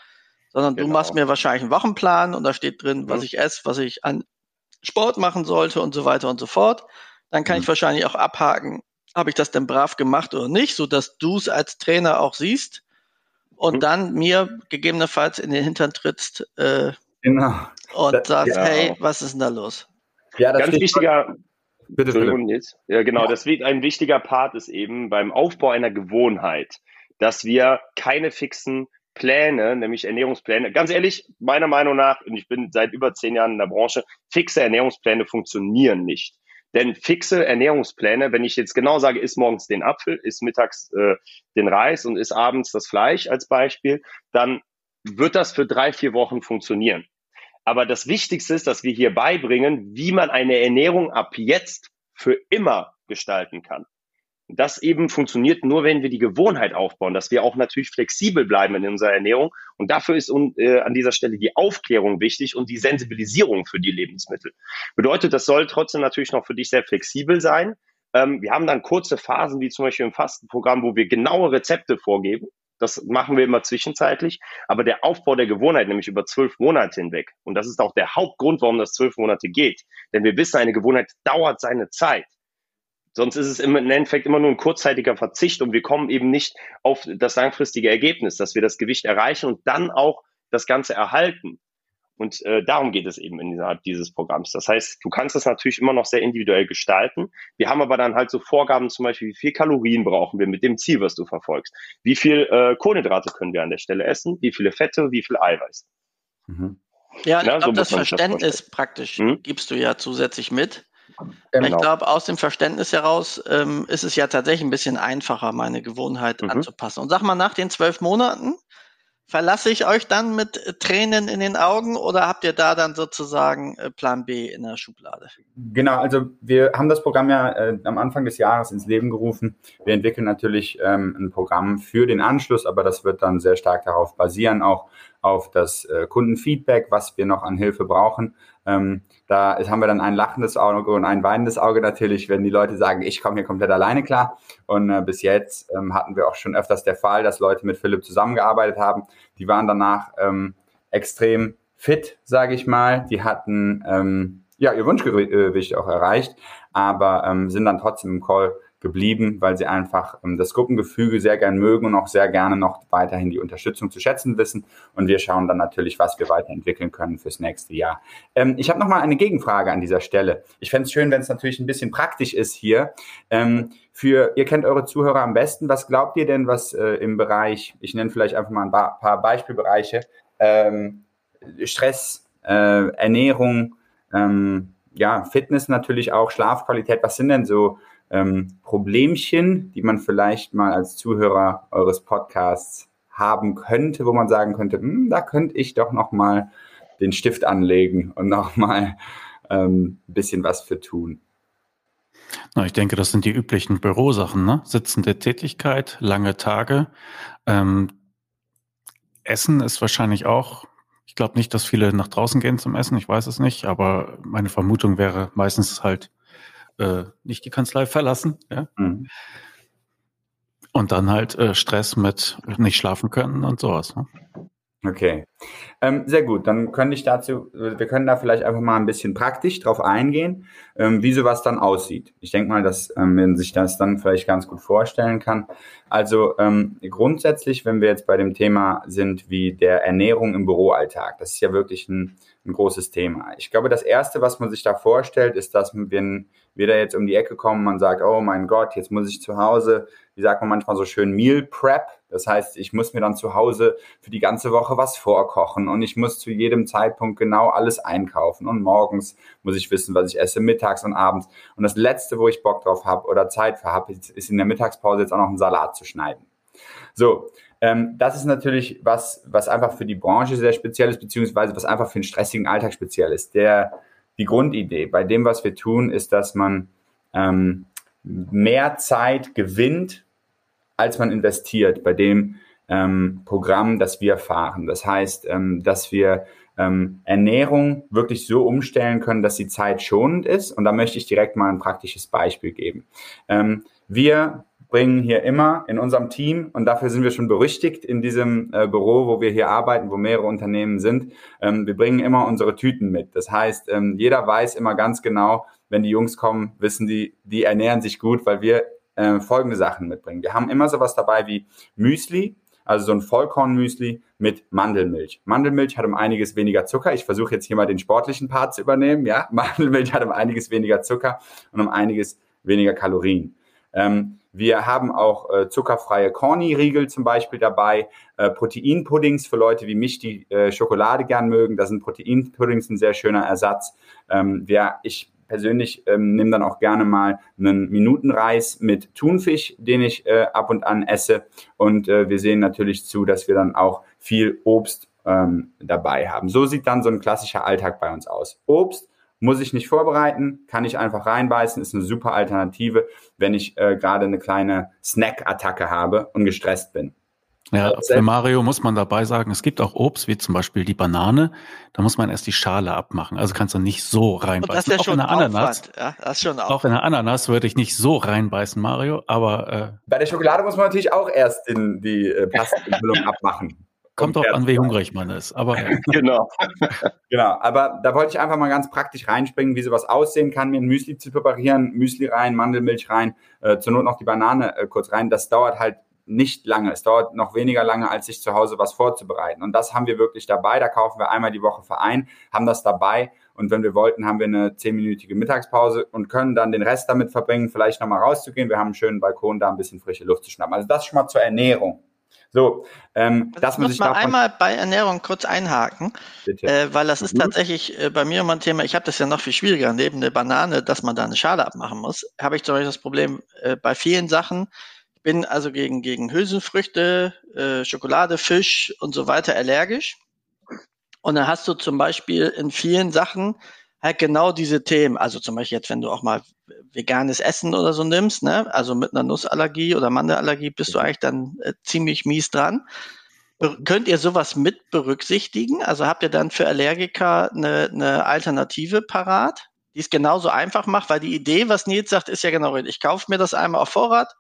sondern genau. du machst mir wahrscheinlich einen Wochenplan und da steht drin, mhm. was ich esse, was ich an Sport machen sollte und so weiter und so fort. Dann kann mhm. ich wahrscheinlich auch abhaken, habe ich das denn brav gemacht oder nicht, so dass du es als Trainer auch siehst und mhm. dann mir gegebenenfalls in den Hintern trittst äh, genau. und das, sagst, ja. hey, was ist denn da los? Ja, das Ganz wichtiger, bitte, bitte. Ja, genau, ja. das wird ein wichtiger Part ist eben beim Aufbau einer Gewohnheit, dass wir keine fixen Pläne, nämlich Ernährungspläne. Ganz ehrlich, meiner Meinung nach, und ich bin seit über zehn Jahren in der Branche, fixe Ernährungspläne funktionieren nicht. Denn fixe Ernährungspläne, wenn ich jetzt genau sage, isst morgens den Apfel, isst mittags äh, den Reis und isst abends das Fleisch als Beispiel, dann wird das für drei, vier Wochen funktionieren. Aber das Wichtigste ist, dass wir hier beibringen, wie man eine Ernährung ab jetzt für immer gestalten kann. Das eben funktioniert nur, wenn wir die Gewohnheit aufbauen, dass wir auch natürlich flexibel bleiben in unserer Ernährung. Und dafür ist äh, an dieser Stelle die Aufklärung wichtig und die Sensibilisierung für die Lebensmittel. Bedeutet, das soll trotzdem natürlich noch für dich sehr flexibel sein. Ähm, wir haben dann kurze Phasen, wie zum Beispiel im Fastenprogramm, wo wir genaue Rezepte vorgeben. Das machen wir immer zwischenzeitlich. Aber der Aufbau der Gewohnheit, nämlich über zwölf Monate hinweg, und das ist auch der Hauptgrund, warum das zwölf Monate geht. Denn wir wissen, eine Gewohnheit dauert seine Zeit. Sonst ist es im Endeffekt immer nur ein kurzzeitiger Verzicht und wir kommen eben nicht auf das langfristige Ergebnis, dass wir das Gewicht erreichen und dann auch das Ganze erhalten. Und äh, darum geht es eben innerhalb dieses Programms. Das heißt, du kannst das natürlich immer noch sehr individuell gestalten. Wir haben aber dann halt so Vorgaben, zum Beispiel, wie viel Kalorien brauchen wir mit dem Ziel, was du verfolgst? Wie viel äh, Kohlenhydrate können wir an der Stelle essen? Wie viele Fette? Wie viel Eiweiß? Mhm. Ja, ich glaube, so das Verständnis das praktisch hm? gibst du ja zusätzlich mit. Genau. Ich glaube, aus dem Verständnis heraus ähm, ist es ja tatsächlich ein bisschen einfacher, meine Gewohnheit mhm. anzupassen. Und sag mal, nach den zwölf Monaten, verlasse ich euch dann mit Tränen in den Augen oder habt ihr da dann sozusagen äh, Plan B in der Schublade? Genau, also wir haben das Programm ja äh, am Anfang des Jahres ins Leben gerufen. Wir entwickeln natürlich ähm, ein Programm für den Anschluss, aber das wird dann sehr stark darauf basieren, auch auf das äh, Kundenfeedback, was wir noch an Hilfe brauchen. Ähm, da haben wir dann ein lachendes Auge und ein weinendes Auge natürlich, wenn die Leute sagen, ich komme hier komplett alleine klar. Und äh, bis jetzt ähm, hatten wir auch schon öfters der Fall, dass Leute mit Philipp zusammengearbeitet haben. Die waren danach ähm, extrem fit, sage ich mal. Die hatten ähm, ja ihr Wunschgewicht auch erreicht, aber ähm, sind dann trotzdem im Call geblieben, weil sie einfach ähm, das Gruppengefüge sehr gern mögen und auch sehr gerne noch weiterhin die Unterstützung zu schätzen wissen. Und wir schauen dann natürlich, was wir weiterentwickeln können fürs nächste Jahr. Ähm, ich habe noch mal eine Gegenfrage an dieser Stelle. Ich fände es schön, wenn es natürlich ein bisschen praktisch ist hier. Ähm, für, ihr kennt eure Zuhörer am besten. Was glaubt ihr denn, was äh, im Bereich, ich nenne vielleicht einfach mal ein paar Beispielbereiche, ähm, Stress, äh, Ernährung, ähm, ja, Fitness natürlich auch, Schlafqualität, was sind denn so ähm, Problemchen, die man vielleicht mal als Zuhörer eures Podcasts haben könnte, wo man sagen könnte, hm, da könnte ich doch noch mal den Stift anlegen und noch mal ähm, ein bisschen was für tun. Na, ich denke, das sind die üblichen Bürosachen, ne? Sitzende Tätigkeit, lange Tage. Ähm, Essen ist wahrscheinlich auch, ich glaube nicht, dass viele nach draußen gehen zum Essen, ich weiß es nicht, aber meine Vermutung wäre meistens halt äh, nicht die Kanzlei verlassen. Ja? Mhm. Und dann halt äh, Stress mit nicht schlafen können und sowas. Ne? Okay, ähm, sehr gut. Dann könnte ich dazu, wir können da vielleicht einfach mal ein bisschen praktisch drauf eingehen, ähm, wie sowas dann aussieht. Ich denke mal, dass ähm, man sich das dann vielleicht ganz gut vorstellen kann. Also ähm, grundsätzlich, wenn wir jetzt bei dem Thema sind wie der Ernährung im Büroalltag, das ist ja wirklich ein, ein großes Thema. Ich glaube, das Erste, was man sich da vorstellt, ist, dass wir, wir da jetzt um die Ecke kommen, man sagt, oh mein Gott, jetzt muss ich zu Hause, wie sagt man manchmal so schön, Meal Prep. Das heißt, ich muss mir dann zu Hause für die ganze Woche was vorkochen und ich muss zu jedem Zeitpunkt genau alles einkaufen und morgens muss ich wissen, was ich esse, mittags und abends. Und das Letzte, wo ich Bock drauf habe oder Zeit für habe, ist in der Mittagspause jetzt auch noch einen Salat zu schneiden. So, ähm, das ist natürlich was, was einfach für die Branche sehr speziell ist, beziehungsweise was einfach für einen stressigen Alltag speziell ist. Der, die Grundidee bei dem, was wir tun, ist, dass man ähm, mehr Zeit gewinnt, als man investiert bei dem ähm, Programm, das wir fahren. Das heißt, ähm, dass wir ähm, Ernährung wirklich so umstellen können, dass sie zeitschonend ist. Und da möchte ich direkt mal ein praktisches Beispiel geben. Ähm, wir bringen hier immer in unserem Team, und dafür sind wir schon berüchtigt in diesem äh, Büro, wo wir hier arbeiten, wo mehrere Unternehmen sind, ähm, wir bringen immer unsere Tüten mit. Das heißt, ähm, jeder weiß immer ganz genau, wenn die Jungs kommen, wissen die, die ernähren sich gut, weil wir äh, folgende Sachen mitbringen. Wir haben immer sowas dabei wie Müsli, also so ein Vollkornmüsli mit Mandelmilch. Mandelmilch hat um einiges weniger Zucker. Ich versuche jetzt hier mal den sportlichen Part zu übernehmen. Ja, Mandelmilch hat um einiges weniger Zucker und um einiges weniger Kalorien. Ähm, wir haben auch äh, zuckerfreie Corny-Riegel zum Beispiel dabei, äh, Proteinpuddings für Leute wie mich, die äh, Schokolade gern mögen. Da sind Proteinpuddings ein sehr schöner Ersatz. Ähm, wir, ich persönlich ähm, nehme dann auch gerne mal einen Minutenreis mit Thunfisch, den ich äh, ab und an esse. Und äh, wir sehen natürlich zu, dass wir dann auch viel Obst ähm, dabei haben. So sieht dann so ein klassischer Alltag bei uns aus. Obst, muss ich nicht vorbereiten, kann ich einfach reinbeißen, ist eine super Alternative, wenn ich äh, gerade eine kleine Snack-Attacke habe und gestresst bin. Ja, für Mario muss man dabei sagen, es gibt auch Obst, wie zum Beispiel die Banane. Da muss man erst die Schale abmachen. Also kannst du nicht so reinbeißen. Und das ist ja auch schon in der Ananas. Ja, das ist schon auch in der Ananas würde ich nicht so reinbeißen, Mario. Aber äh, bei der Schokolade muss man natürlich auch erst in die äh, Plastikfüllung abmachen. Kommt auch an, wie hungrig man ist. Aber genau. genau. Aber da wollte ich einfach mal ganz praktisch reinspringen, wie sowas aussehen kann, mir ein Müsli zu präparieren, Müsli rein, Mandelmilch rein, äh, zur Not noch die Banane äh, kurz rein. Das dauert halt nicht lange. Es dauert noch weniger lange, als sich zu Hause was vorzubereiten. Und das haben wir wirklich dabei. Da kaufen wir einmal die Woche Verein, haben das dabei. Und wenn wir wollten, haben wir eine zehnminütige Mittagspause und können dann den Rest damit verbringen, vielleicht nochmal rauszugehen. Wir haben einen schönen Balkon, da ein bisschen frische Luft zu schnappen. Also das schon mal zur Ernährung. So, ähm, also das muss man einmal bei Ernährung kurz einhaken, äh, weil das ist mhm. tatsächlich äh, bei mir immer ein Thema. Ich habe das ja noch viel schwieriger. Neben der Banane, dass man da eine Schale abmachen muss, habe ich zum Beispiel das Problem äh, bei vielen Sachen bin also gegen, gegen Hülsenfrüchte, äh, Schokolade, Fisch und so weiter allergisch. Und dann hast du zum Beispiel in vielen Sachen halt genau diese Themen. Also zum Beispiel jetzt, wenn du auch mal veganes Essen oder so nimmst, ne? also mit einer Nussallergie oder Mandelallergie bist du eigentlich dann äh, ziemlich mies dran. Be könnt ihr sowas mit berücksichtigen? Also habt ihr dann für Allergiker eine, eine Alternative parat, die es genauso einfach macht? Weil die Idee, was Nils sagt, ist ja genau, ich kaufe mir das einmal auf Vorrat,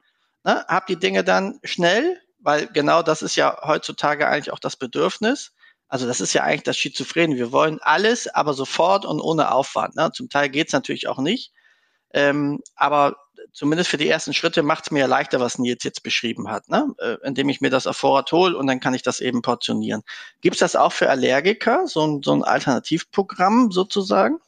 ne, hab die Dinge dann schnell, weil genau das ist ja heutzutage eigentlich auch das Bedürfnis. Also das ist ja eigentlich das Schizophren. Wir wollen alles, aber sofort und ohne Aufwand. Ne? Zum Teil geht's natürlich auch nicht. Ähm, aber zumindest für die ersten Schritte macht es mir ja leichter, was Nils jetzt beschrieben hat, ne? Äh, indem ich mir das auf Vorrat hole und dann kann ich das eben portionieren. Gibt es das auch für Allergiker, so ein, so ein Alternativprogramm sozusagen?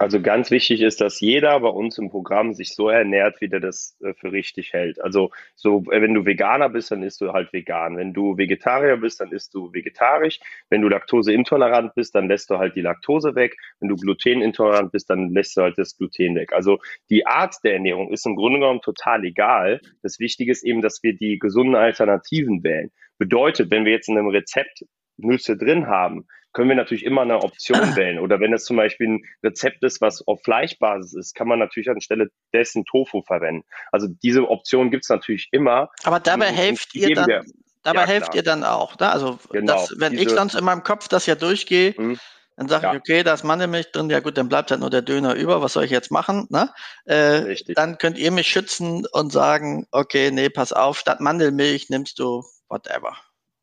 Also ganz wichtig ist, dass jeder bei uns im Programm sich so ernährt, wie der das äh, für richtig hält. Also so, äh, wenn du Veganer bist, dann isst du halt vegan. Wenn du Vegetarier bist, dann isst du vegetarisch. Wenn du laktoseintolerant bist, dann lässt du halt die Laktose weg. Wenn du glutenintolerant bist, dann lässt du halt das Gluten weg. Also die Art der Ernährung ist im Grunde genommen total egal. Das Wichtige ist eben, dass wir die gesunden Alternativen wählen. Bedeutet, wenn wir jetzt in einem Rezept Nüsse drin haben, können wir natürlich immer eine Option wählen. Oder wenn es zum Beispiel ein Rezept ist, was auf Fleischbasis ist, kann man natürlich anstelle dessen Tofu verwenden. Also diese Option gibt es natürlich immer. Aber dabei helft ihr dann, wir. dabei ja, helft ihr dann auch. Ne? Also genau, das, wenn diese, ich sonst in meinem Kopf das ja durchgehe, mhm. Dann sage ja. ich, okay, da ist Mandelmilch drin, ja gut, dann bleibt halt nur der Döner über, was soll ich jetzt machen? Ne? Äh, Richtig. Dann könnt ihr mich schützen und sagen, okay, nee, pass auf, statt Mandelmilch nimmst du whatever.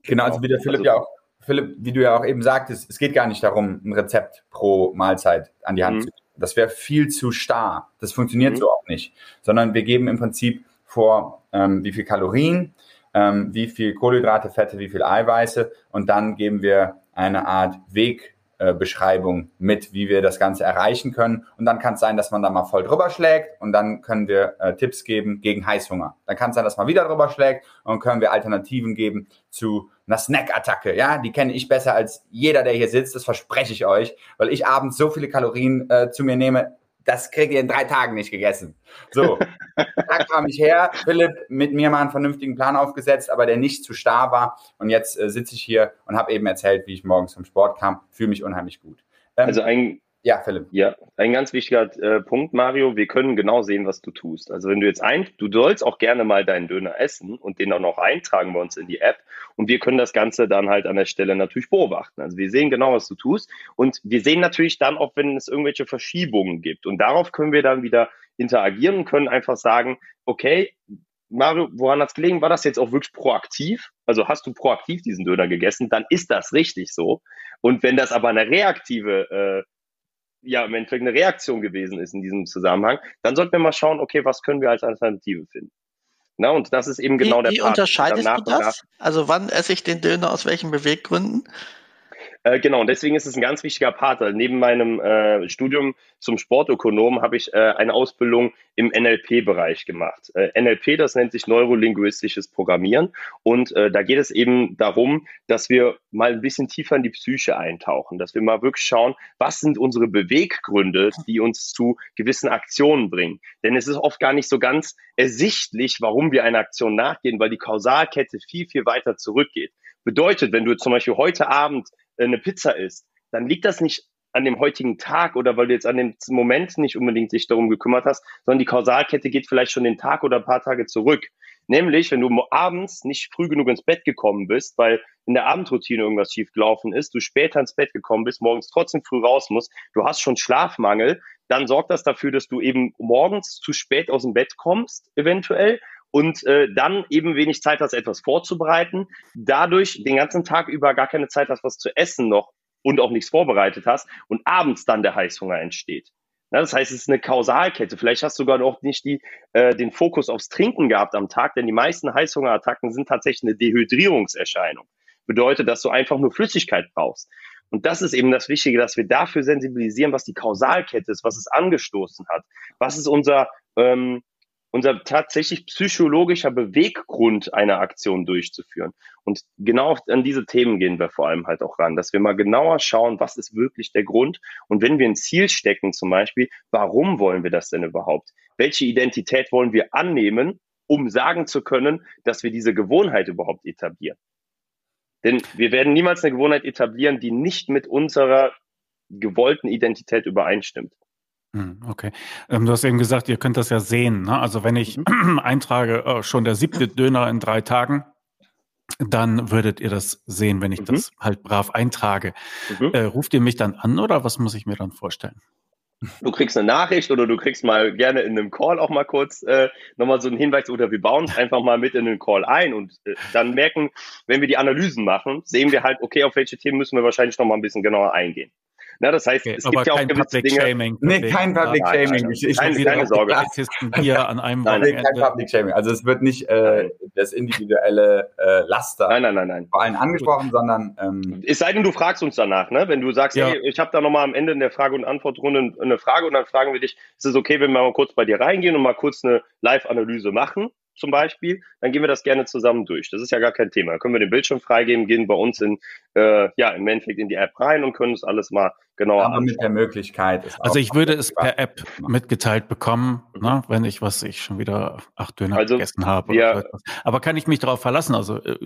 Genau, also wie der Philipp also, ja auch Philipp, wie du ja auch eben sagtest, es geht gar nicht darum, ein Rezept pro Mahlzeit an die Hand mhm. zu geben. Das wäre viel zu starr. Das funktioniert mhm. so auch nicht. Sondern wir geben im Prinzip vor, ähm, wie viel Kalorien, ähm, wie viel Kohlenhydrate, Fette, wie viel Eiweiße und dann geben wir eine Art Weg Beschreibung mit, wie wir das Ganze erreichen können. Und dann kann es sein, dass man da mal voll drüber schlägt und dann können wir äh, Tipps geben gegen Heißhunger. Dann kann es sein, dass man wieder drüber schlägt und können wir Alternativen geben zu einer Snack-Attacke. Ja, die kenne ich besser als jeder, der hier sitzt. Das verspreche ich euch, weil ich abends so viele Kalorien äh, zu mir nehme das kriegt ihr in drei Tagen nicht gegessen. So, da kam ich her, Philipp mit mir mal einen vernünftigen Plan aufgesetzt, aber der nicht zu starr war. Und jetzt äh, sitze ich hier und habe eben erzählt, wie ich morgens zum Sport kam. Fühle mich unheimlich gut. Ähm, also ein, ja, Philipp. Ja, ein ganz wichtiger äh, Punkt, Mario. Wir können genau sehen, was du tust. Also wenn du jetzt ein, du sollst auch gerne mal deinen Döner essen und den auch noch eintragen bei uns in die App. Und wir können das Ganze dann halt an der Stelle natürlich beobachten. Also wir sehen genau, was du tust. Und wir sehen natürlich dann auch, wenn es irgendwelche Verschiebungen gibt. Und darauf können wir dann wieder interagieren und können einfach sagen, okay, Mario, woran hat es gelegen? War das jetzt auch wirklich proaktiv? Also hast du proaktiv diesen Döner gegessen, dann ist das richtig so. Und wenn das aber eine reaktive äh, ja im Endeffekt eine Reaktion gewesen ist in diesem Zusammenhang, dann sollten wir mal schauen, okay, was können wir als Alternative finden. Na, und das ist eben genau wie, der Wie Part, unterscheidest du das? Also wann esse ich den Döner aus welchen Beweggründen? Äh, genau, und deswegen ist es ein ganz wichtiger Part. Neben meinem äh, Studium zum Sportökonom habe ich äh, eine Ausbildung im NLP-Bereich gemacht. Äh, NLP, das nennt sich neurolinguistisches Programmieren. Und äh, da geht es eben darum, dass wir mal ein bisschen tiefer in die Psyche eintauchen, dass wir mal wirklich schauen, was sind unsere Beweggründe, die uns zu gewissen Aktionen bringen. Denn es ist oft gar nicht so ganz ersichtlich, warum wir einer Aktion nachgehen, weil die Kausalkette viel, viel weiter zurückgeht. Bedeutet, wenn du zum Beispiel heute Abend eine Pizza isst, dann liegt das nicht an dem heutigen Tag oder weil du jetzt an dem Moment nicht unbedingt sich darum gekümmert hast, sondern die Kausalkette geht vielleicht schon den Tag oder ein paar Tage zurück. Nämlich, wenn du abends nicht früh genug ins Bett gekommen bist, weil in der Abendroutine irgendwas schiefgelaufen ist, du später ins Bett gekommen bist, morgens trotzdem früh raus musst, du hast schon Schlafmangel, dann sorgt das dafür, dass du eben morgens zu spät aus dem Bett kommst, eventuell, und äh, dann eben wenig Zeit hast, etwas vorzubereiten, dadurch den ganzen Tag über gar keine Zeit hast, was zu essen noch und auch nichts vorbereitet hast und abends dann der Heißhunger entsteht. Ja, das heißt, es ist eine Kausalkette. Vielleicht hast du sogar noch nicht die, äh, den Fokus aufs Trinken gehabt am Tag, denn die meisten Heißhungerattacken sind tatsächlich eine Dehydrierungserscheinung. Bedeutet, dass du einfach nur Flüssigkeit brauchst. Und das ist eben das Wichtige, dass wir dafür sensibilisieren, was die Kausalkette ist, was es angestoßen hat. Was ist unser, ähm, unser tatsächlich psychologischer Beweggrund, eine Aktion durchzuführen. Und genau an diese Themen gehen wir vor allem halt auch ran, dass wir mal genauer schauen, was ist wirklich der Grund. Und wenn wir ein Ziel stecken zum Beispiel, warum wollen wir das denn überhaupt? Welche Identität wollen wir annehmen, um sagen zu können, dass wir diese Gewohnheit überhaupt etablieren? Denn wir werden niemals eine Gewohnheit etablieren, die nicht mit unserer gewollten Identität übereinstimmt. Hm, okay. Ähm, du hast eben gesagt, ihr könnt das ja sehen. Ne? Also wenn ich mhm. eintrage, oh, schon der siebte Döner in drei Tagen, dann würdet ihr das sehen, wenn ich mhm. das halt brav eintrage. Mhm. Äh, ruft ihr mich dann an oder was muss ich mir dann vorstellen? Du kriegst eine Nachricht oder du kriegst mal gerne in einem Call auch mal kurz äh, nochmal so einen Hinweis oder wir bauen es einfach mal mit in den Call ein und äh, dann merken, wenn wir die Analysen machen, sehen wir halt, okay, auf welche Themen müssen wir wahrscheinlich nochmal ein bisschen genauer eingehen. Na, das heißt, okay, es gibt ja auch gewisse Public Dinge. Shaming, nee, kein Public nein, Shaming. Nein, ich, ich keine, keine Sorge. Hier an einem nein, nein, kein Public Shaming. Also es wird nicht äh, das individuelle äh, Laster nein, nein, nein, nein. vor allem angesprochen, sondern ähm, es sei denn, du fragst uns danach, ne? Wenn du sagst, ja. hey, ich habe da nochmal am Ende in der Frage- und Antwortrunde eine Frage und dann fragen wir dich, ist es okay, wenn wir mal kurz bei dir reingehen und mal kurz eine Live-Analyse machen? Zum Beispiel, dann gehen wir das gerne zusammen durch. Das ist ja gar kein Thema. Dann können wir den Bildschirm freigeben, gehen bei uns in, äh, ja, im Endeffekt in die App rein und können uns alles mal genauer Aber anschauen. mit der Möglichkeit. Ist also ich würde es per App mitgeteilt bekommen, mhm. ne, wenn ich was ich schon wieder acht Döner also gegessen habe. Wir, Aber kann ich mich darauf verlassen? Also äh,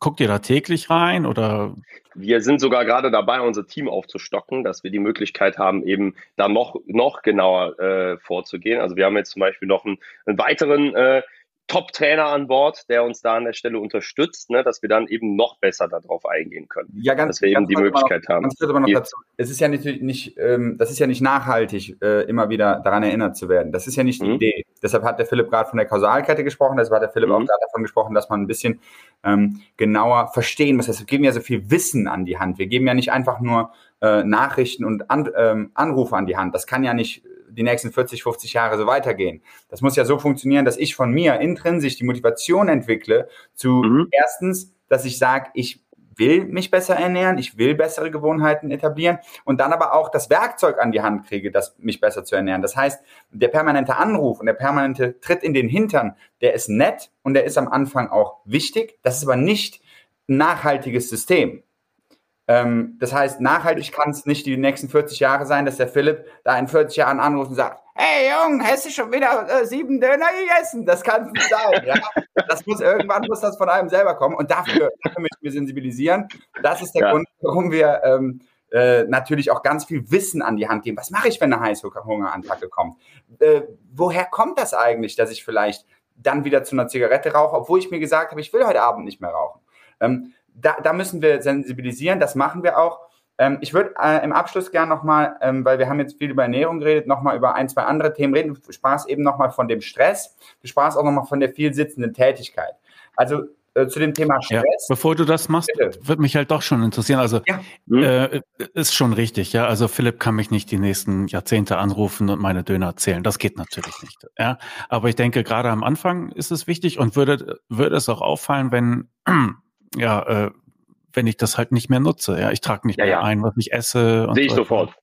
guckt ihr da täglich rein oder? Wir sind sogar gerade dabei, unser Team aufzustocken, dass wir die Möglichkeit haben, eben da noch, noch genauer äh, vorzugehen. Also wir haben jetzt zum Beispiel noch einen, einen weiteren äh, Top-Trainer an Bord, der uns da an der Stelle unterstützt, ne, dass wir dann eben noch besser darauf eingehen können. Ja, ganz, dass wir ganz eben die Möglichkeit noch, haben. Ganz kurz aber noch dazu. Es ist ja nicht, nicht ähm, das ist ja nicht nachhaltig, äh, immer wieder daran erinnert zu werden. Das ist ja nicht die mhm. Idee. Deshalb hat der Philipp gerade von der Kausalkette gesprochen, deshalb hat der Philipp mhm. auch gerade davon gesprochen, dass man ein bisschen ähm, genauer verstehen muss. Das heißt, wir geben ja so viel Wissen an die Hand. Wir geben ja nicht einfach nur äh, Nachrichten und an, ähm, Anrufe an die Hand. Das kann ja nicht die nächsten 40, 50 Jahre so weitergehen. Das muss ja so funktionieren, dass ich von mir intrinsisch die Motivation entwickle, zu mhm. erstens, dass ich sage, ich will mich besser ernähren, ich will bessere Gewohnheiten etablieren und dann aber auch das Werkzeug an die Hand kriege, das mich besser zu ernähren. Das heißt, der permanente Anruf und der permanente Tritt in den Hintern, der ist nett und der ist am Anfang auch wichtig. Das ist aber nicht ein nachhaltiges System. Ähm, das heißt, nachhaltig kann es nicht die nächsten 40 Jahre sein, dass der Philipp da in 40 Jahren anruft und sagt, hey Jung, hast du schon wieder äh, sieben Döner gegessen? Das kann nicht sein. Ja? Das muss irgendwann muss das von einem selber kommen. Und dafür, dafür möchten wir sensibilisieren. Das ist der ja. Grund, warum wir ähm, äh, natürlich auch ganz viel Wissen an die Hand geben. Was mache ich, wenn eine Heißhungerattacke kommt? Äh, woher kommt das eigentlich, dass ich vielleicht dann wieder zu einer Zigarette rauche, obwohl ich mir gesagt habe, ich will heute Abend nicht mehr rauchen? Ähm, da, da müssen wir sensibilisieren, das machen wir auch. Ähm, ich würde äh, im Abschluss gerne nochmal, ähm, weil wir haben jetzt viel über Ernährung geredet, nochmal über ein, zwei andere Themen reden. Du sprachst eben nochmal von dem Stress, du sprachst auch nochmal von der viel sitzenden Tätigkeit. Also äh, zu dem Thema Stress. Ja, bevor du das machst, würde mich halt doch schon interessieren. Also ja. Mhm. äh, ist schon richtig, ja. Also Philipp kann mich nicht die nächsten Jahrzehnte anrufen und meine Döner zählen. Das geht natürlich nicht. Ja. Aber ich denke, gerade am Anfang ist es wichtig und würde, würde es auch auffallen, wenn ja, äh, wenn ich das halt nicht mehr nutze. Ja, ich trage nicht ja, mehr ja. ein, was ich esse. Sehe ich so sofort.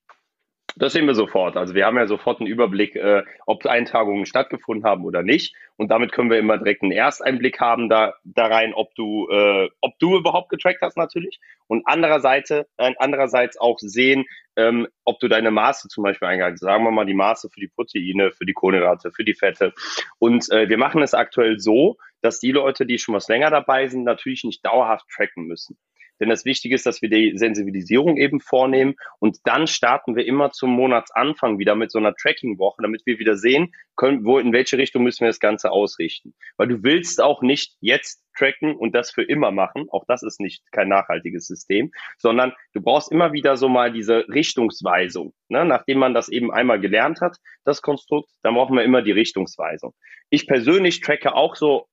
Das sehen wir sofort. Also wir haben ja sofort einen Überblick, äh, ob Eintragungen stattgefunden haben oder nicht. Und damit können wir immer direkt einen Ersteinblick haben da, da rein, ob du, äh, ob du überhaupt getrackt hast natürlich. Und andererseits, äh, andererseits auch sehen, ähm, ob du deine Maße zum Beispiel eingehalten hast. Sagen wir mal die Maße für die Proteine, für die Kohlenhydrate, für die Fette. Und äh, wir machen es aktuell so, dass die Leute, die schon was länger dabei sind, natürlich nicht dauerhaft tracken müssen. Denn das Wichtige ist, dass wir die Sensibilisierung eben vornehmen und dann starten wir immer zum Monatsanfang wieder mit so einer Tracking-Woche, damit wir wieder sehen können, wo, in welche Richtung müssen wir das Ganze ausrichten. Weil du willst auch nicht jetzt tracken und das für immer machen. Auch das ist nicht kein nachhaltiges System, sondern du brauchst immer wieder so mal diese Richtungsweisung. Ne? Nachdem man das eben einmal gelernt hat, das Konstrukt, dann brauchen wir immer die Richtungsweisung. Ich persönlich tracke auch so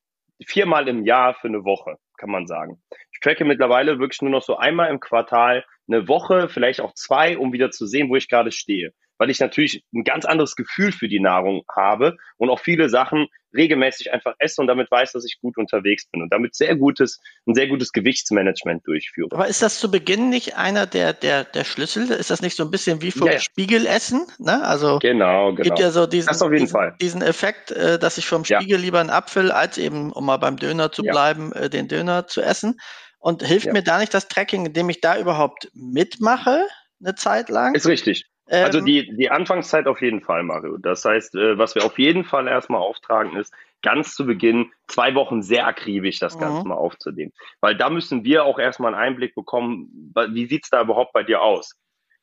viermal im Jahr für eine Woche, kann man sagen. Ich tracke mittlerweile wirklich nur noch so einmal im Quartal eine Woche, vielleicht auch zwei, um wieder zu sehen, wo ich gerade stehe weil ich natürlich ein ganz anderes Gefühl für die Nahrung habe und auch viele Sachen regelmäßig einfach esse und damit weiß, dass ich gut unterwegs bin und damit sehr gutes, ein sehr gutes Gewichtsmanagement durchführe. Aber ist das zu Beginn nicht einer der, der, der Schlüssel? Ist das nicht so ein bisschen wie vom ja, Spiegelessen? Ne? Also genau, genau. gibt ja so diesen, diesen, diesen, Effekt, äh, dass ich vom Spiegel ja. lieber einen Apfel, als eben, um mal beim Döner zu ja. bleiben, äh, den Döner zu essen. Und hilft mir da nicht das Tracking, indem ich da überhaupt mitmache, eine Zeit lang? Ist richtig. Also ähm, die, die Anfangszeit auf jeden Fall, Mario. Das heißt, äh, was wir auf jeden Fall erstmal auftragen, ist, ganz zu Beginn zwei Wochen sehr akribisch das Ganze mhm. mal aufzunehmen. Weil da müssen wir auch erstmal einen Einblick bekommen, wie sieht's da überhaupt bei dir aus?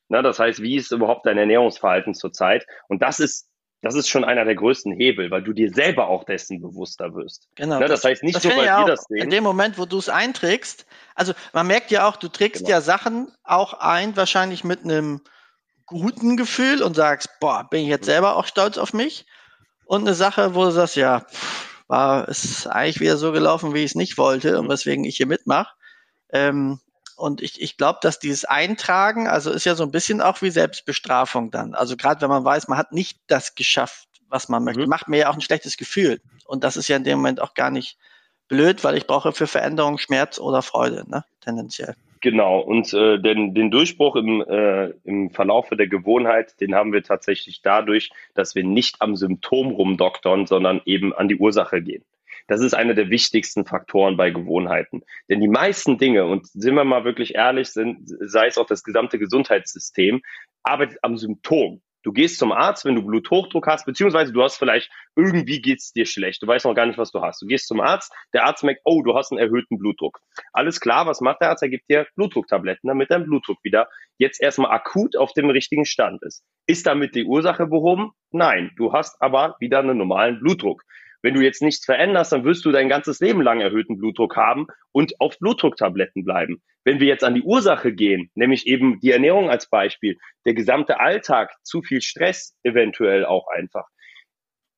Na, das heißt, wie ist überhaupt dein Ernährungsverhalten zurzeit? Und das ist das ist schon einer der größten Hebel, weil du dir selber auch dessen bewusster wirst. Genau. Ne, das, das, heißt nicht das nur, weil wir das sehen. In dem Moment, wo du es einträgst, also man merkt ja auch, du trägst genau. ja Sachen auch ein, wahrscheinlich mit einem guten Gefühl und sagst, boah, bin ich jetzt selber auch stolz auf mich. Und eine Sache, wo du sagst, ja, war es eigentlich wieder so gelaufen, wie ich es nicht wollte und weswegen ich hier mitmache. Ähm, und ich, ich glaube, dass dieses Eintragen, also ist ja so ein bisschen auch wie Selbstbestrafung dann. Also gerade wenn man weiß, man hat nicht das geschafft, was man möchte, mhm. macht mir ja auch ein schlechtes Gefühl. Und das ist ja in dem Moment auch gar nicht blöd, weil ich brauche für Veränderung Schmerz oder Freude, ne? tendenziell. Genau, und äh, den, den Durchbruch im, äh, im Verlaufe der Gewohnheit, den haben wir tatsächlich dadurch, dass wir nicht am Symptom rumdoktern, sondern eben an die Ursache gehen. Das ist einer der wichtigsten Faktoren bei Gewohnheiten. Denn die meisten Dinge, und sind wir mal wirklich ehrlich, sind, sei es auch das gesamte Gesundheitssystem, arbeitet am Symptom. Du gehst zum Arzt, wenn du Bluthochdruck hast, beziehungsweise du hast vielleicht, irgendwie geht's dir schlecht. Du weißt noch gar nicht, was du hast. Du gehst zum Arzt, der Arzt merkt, oh, du hast einen erhöhten Blutdruck. Alles klar, was macht der Arzt? Er gibt dir Blutdrucktabletten, damit dein Blutdruck wieder jetzt erstmal akut auf dem richtigen Stand ist. Ist damit die Ursache behoben? Nein, du hast aber wieder einen normalen Blutdruck. Wenn du jetzt nichts veränderst, dann wirst du dein ganzes Leben lang erhöhten Blutdruck haben und auf Blutdrucktabletten bleiben. Wenn wir jetzt an die Ursache gehen, nämlich eben die Ernährung als Beispiel, der gesamte Alltag, zu viel Stress eventuell auch einfach.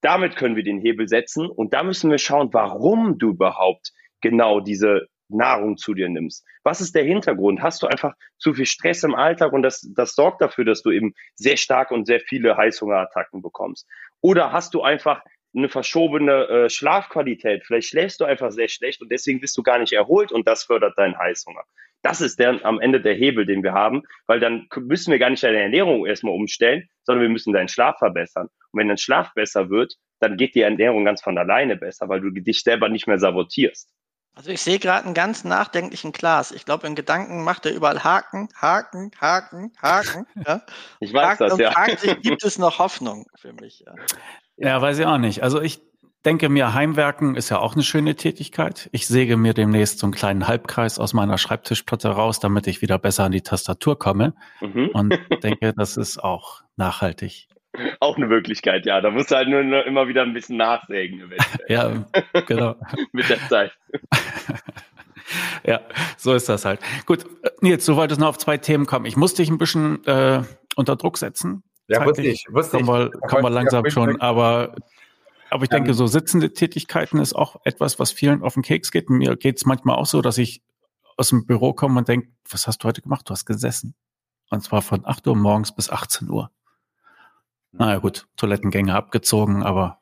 Damit können wir den Hebel setzen und da müssen wir schauen, warum du überhaupt genau diese Nahrung zu dir nimmst. Was ist der Hintergrund? Hast du einfach zu viel Stress im Alltag und das, das sorgt dafür, dass du eben sehr stark und sehr viele Heißhungerattacken bekommst? Oder hast du einfach eine verschobene äh, Schlafqualität. Vielleicht schläfst du einfach sehr schlecht und deswegen bist du gar nicht erholt und das fördert deinen Heißhunger. Das ist der, am Ende der Hebel, den wir haben, weil dann müssen wir gar nicht deine Ernährung erstmal umstellen, sondern wir müssen deinen Schlaf verbessern. Und wenn dein Schlaf besser wird, dann geht die Ernährung ganz von alleine besser, weil du dich selber nicht mehr sabotierst. Also ich sehe gerade einen ganz nachdenklichen Klaas. Ich glaube, in Gedanken macht er überall Haken, Haken, Haken, Haken. Ja? Ich weiß Haken das, ja. Fragt sich, gibt es noch Hoffnung für mich? Ja. Ja, weiß ich auch nicht. Also ich denke mir, Heimwerken ist ja auch eine schöne Tätigkeit. Ich säge mir demnächst so einen kleinen Halbkreis aus meiner Schreibtischplatte raus, damit ich wieder besser an die Tastatur komme. Mhm. Und denke, das ist auch nachhaltig. Auch eine Möglichkeit, ja. Da musst du halt nur, nur immer wieder ein bisschen nachsägen. ja, genau. Mit der Zeit. ja, so ist das halt. Gut, Nils, du wolltest noch auf zwei Themen kommen. Ich musste dich ein bisschen äh, unter Druck setzen. Ja, wusste ich. Wusste kommen wir, kommen wir langsam schon, aber, aber ich denke, so sitzende Tätigkeiten ist auch etwas, was vielen auf den Keks geht. Mir geht es manchmal auch so, dass ich aus dem Büro komme und denke, was hast du heute gemacht? Du hast gesessen. Und zwar von 8 Uhr morgens bis 18 Uhr. Naja gut, Toilettengänge abgezogen, aber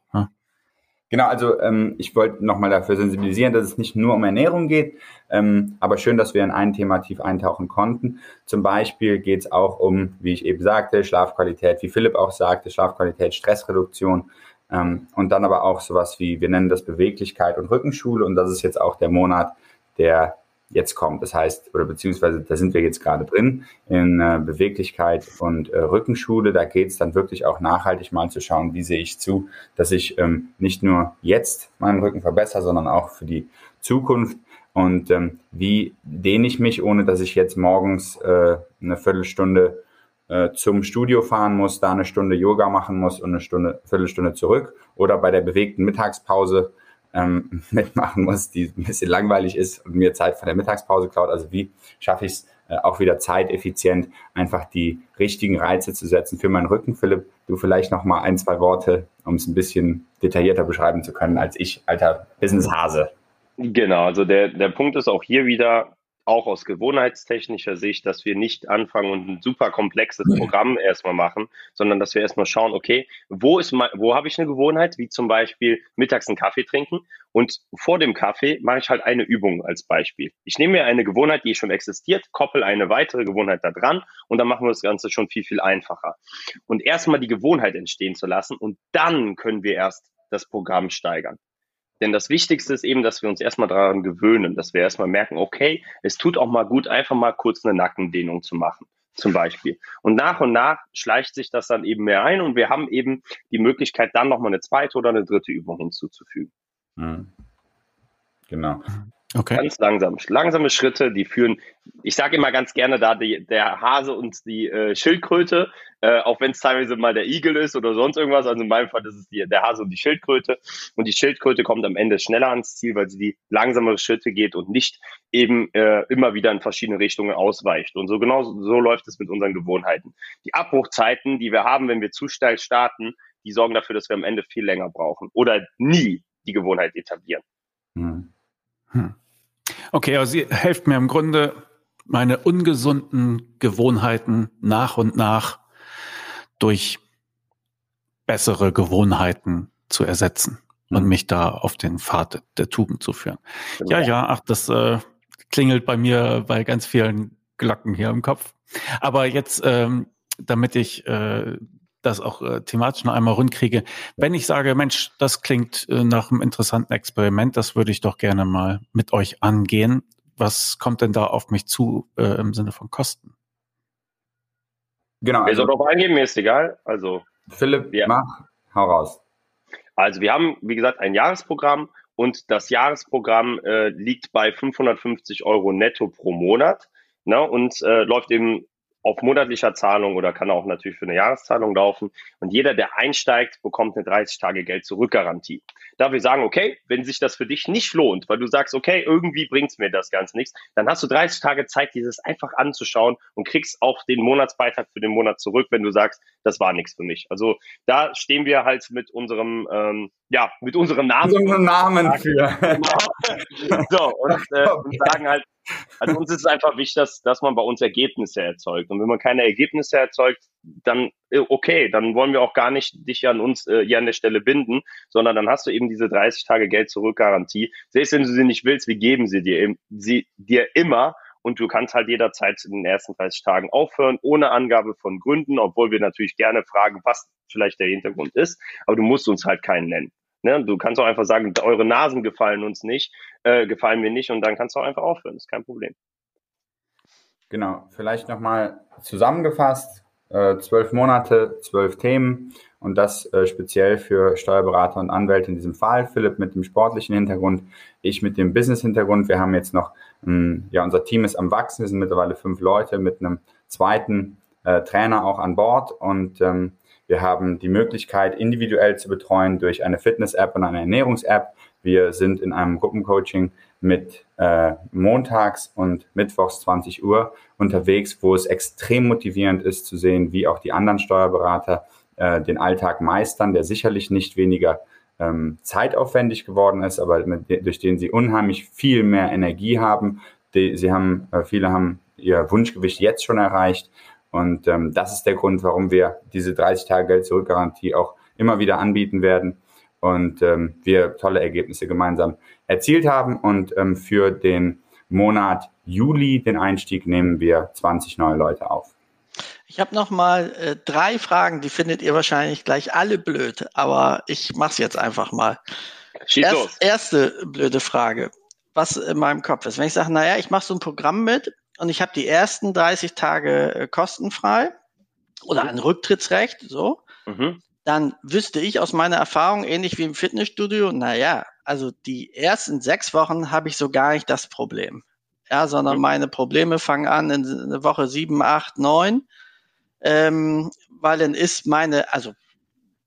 Genau, also ähm, ich wollte nochmal dafür sensibilisieren, dass es nicht nur um Ernährung geht, ähm, aber schön, dass wir in ein Thema tief eintauchen konnten. Zum Beispiel geht es auch um, wie ich eben sagte, Schlafqualität, wie Philipp auch sagte, Schlafqualität, Stressreduktion ähm, und dann aber auch sowas wie, wir nennen das Beweglichkeit und Rückenschule und das ist jetzt auch der Monat der jetzt kommt. Das heißt, oder beziehungsweise da sind wir jetzt gerade drin in äh, Beweglichkeit und äh, Rückenschule. Da geht es dann wirklich auch nachhaltig mal zu schauen, wie sehe ich zu, dass ich ähm, nicht nur jetzt meinen Rücken verbessere, sondern auch für die Zukunft. und ähm, wie dehne ich mich, ohne dass ich jetzt morgens äh, eine Viertelstunde äh, zum Studio fahren muss, da eine Stunde Yoga machen muss und eine Stunde, Viertelstunde zurück oder bei der bewegten Mittagspause ähm, mitmachen muss, die ein bisschen langweilig ist und mir Zeit von der Mittagspause klaut. Also wie schaffe ich es äh, auch wieder zeiteffizient, einfach die richtigen Reize zu setzen für meinen Rücken. Philipp, du vielleicht noch mal ein, zwei Worte, um es ein bisschen detaillierter beschreiben zu können als ich, alter Businesshase. Genau, also der, der Punkt ist auch hier wieder, auch aus gewohnheitstechnischer Sicht, dass wir nicht anfangen und ein super komplexes Programm erstmal machen, sondern dass wir erstmal schauen, okay, wo ist mein, wo habe ich eine Gewohnheit, wie zum Beispiel mittags einen Kaffee trinken und vor dem Kaffee mache ich halt eine Übung als Beispiel. Ich nehme mir eine Gewohnheit, die schon existiert, koppel eine weitere Gewohnheit da dran und dann machen wir das Ganze schon viel, viel einfacher. Und erstmal die Gewohnheit entstehen zu lassen und dann können wir erst das Programm steigern. Denn das Wichtigste ist eben, dass wir uns erstmal daran gewöhnen, dass wir erstmal merken, okay, es tut auch mal gut, einfach mal kurz eine Nackendehnung zu machen, zum Beispiel. Und nach und nach schleicht sich das dann eben mehr ein und wir haben eben die Möglichkeit, dann nochmal eine zweite oder eine dritte Übung hinzuzufügen. Mhm. Genau. Okay. Ganz langsam. Langsame Schritte, die führen, ich sage immer ganz gerne da, die, der Hase und die äh, Schildkröte, äh, auch wenn es teilweise mal der Igel ist oder sonst irgendwas. Also in meinem Fall ist es die, der Hase und die Schildkröte. Und die Schildkröte kommt am Ende schneller ans Ziel, weil sie die langsamere Schritte geht und nicht eben äh, immer wieder in verschiedene Richtungen ausweicht. Und so genau so läuft es mit unseren Gewohnheiten. Die Abbruchzeiten, die wir haben, wenn wir zu steil starten, die sorgen dafür, dass wir am Ende viel länger brauchen oder nie die Gewohnheit etablieren. Hm. Hm. Okay, also Sie helft mir im Grunde, meine ungesunden Gewohnheiten nach und nach durch bessere Gewohnheiten zu ersetzen und hm. mich da auf den Pfad der Tugend zu führen. Genau. Ja, ja, ach, das äh, klingelt bei mir bei ganz vielen Glocken hier im Kopf. Aber jetzt, ähm, damit ich äh, das auch äh, thematisch noch einmal rund kriege. Wenn ich sage, Mensch, das klingt äh, nach einem interessanten Experiment, das würde ich doch gerne mal mit euch angehen. Was kommt denn da auf mich zu äh, im Sinne von Kosten? Genau. Also, Wer soll darauf eingehen? Mir ist egal. Also Philipp, ja. mach, hau raus. Also wir haben, wie gesagt, ein Jahresprogramm und das Jahresprogramm äh, liegt bei 550 Euro netto pro Monat ne, und äh, läuft eben auf monatlicher Zahlung oder kann auch natürlich für eine Jahreszahlung laufen. Und jeder, der einsteigt, bekommt eine 30 Tage Geld zurück Garantie. Da wir sagen, okay, wenn sich das für dich nicht lohnt, weil du sagst, okay, irgendwie bringt's mir das Ganze nichts, dann hast du 30 Tage Zeit, dieses einfach anzuschauen und kriegst auch den Monatsbeitrag für den Monat zurück, wenn du sagst, das war nichts für mich. Also da stehen wir halt mit unserem, ähm, ja, mit unserem Namen. Mit unserem Namen für. Genau. so, und, äh, und sagen halt, also uns ist es einfach wichtig, dass, dass man bei uns Ergebnisse erzeugt. Und wenn man keine Ergebnisse erzeugt, dann äh, okay, dann wollen wir auch gar nicht dich an uns äh, hier an der Stelle binden, sondern dann hast du eben diese 30 Tage Geld zurück Garantie. Selbst wenn du sie nicht willst, wir geben sie dir, sie dir immer und du kannst halt jederzeit in den ersten 30 Tagen aufhören, ohne Angabe von Gründen, obwohl wir natürlich gerne fragen, was vielleicht der Hintergrund ist, aber du musst uns halt keinen nennen. Ne? Du kannst auch einfach sagen, eure Nasen gefallen uns nicht, äh, gefallen mir nicht und dann kannst du auch einfach aufhören, ist kein Problem. Genau, vielleicht nochmal zusammengefasst, äh, zwölf Monate, zwölf Themen und das äh, speziell für Steuerberater und Anwälte in diesem Fall. Philipp mit dem sportlichen Hintergrund, ich mit dem Business-Hintergrund. Wir haben jetzt noch, ähm, ja, unser Team ist am Wachsen, wir sind mittlerweile fünf Leute mit einem zweiten äh, Trainer auch an Bord und ähm, wir haben die Möglichkeit, individuell zu betreuen durch eine Fitness-App und eine Ernährungs-App. Wir sind in einem Gruppencoaching mit äh, montags und mittwochs 20 Uhr unterwegs, wo es extrem motivierend ist zu sehen, wie auch die anderen Steuerberater äh, den Alltag meistern, der sicherlich nicht weniger ähm, zeitaufwendig geworden ist, aber mit, durch den sie unheimlich viel mehr Energie haben. Die, sie haben, äh, viele haben ihr Wunschgewicht jetzt schon erreicht und ähm, das ist der Grund, warum wir diese 30 Tage Geld zurück Garantie auch immer wieder anbieten werden und ähm, wir tolle Ergebnisse gemeinsam erzielt haben. Und ähm, für den Monat Juli, den Einstieg, nehmen wir 20 neue Leute auf. Ich habe noch mal äh, drei Fragen, die findet ihr wahrscheinlich gleich alle blöd, aber ich mache es jetzt einfach mal. Erst, erste blöde Frage, was in meinem Kopf ist. Wenn ich sage, naja, ich mache so ein Programm mit und ich habe die ersten 30 Tage äh, kostenfrei oder ein Rücktrittsrecht, so, mhm. Dann wüsste ich aus meiner Erfahrung, ähnlich wie im Fitnessstudio, naja, also die ersten sechs Wochen habe ich so gar nicht das Problem. Ja, sondern mhm. meine Probleme fangen an in, Woche sieben, acht, neun, ähm, weil dann ist meine, also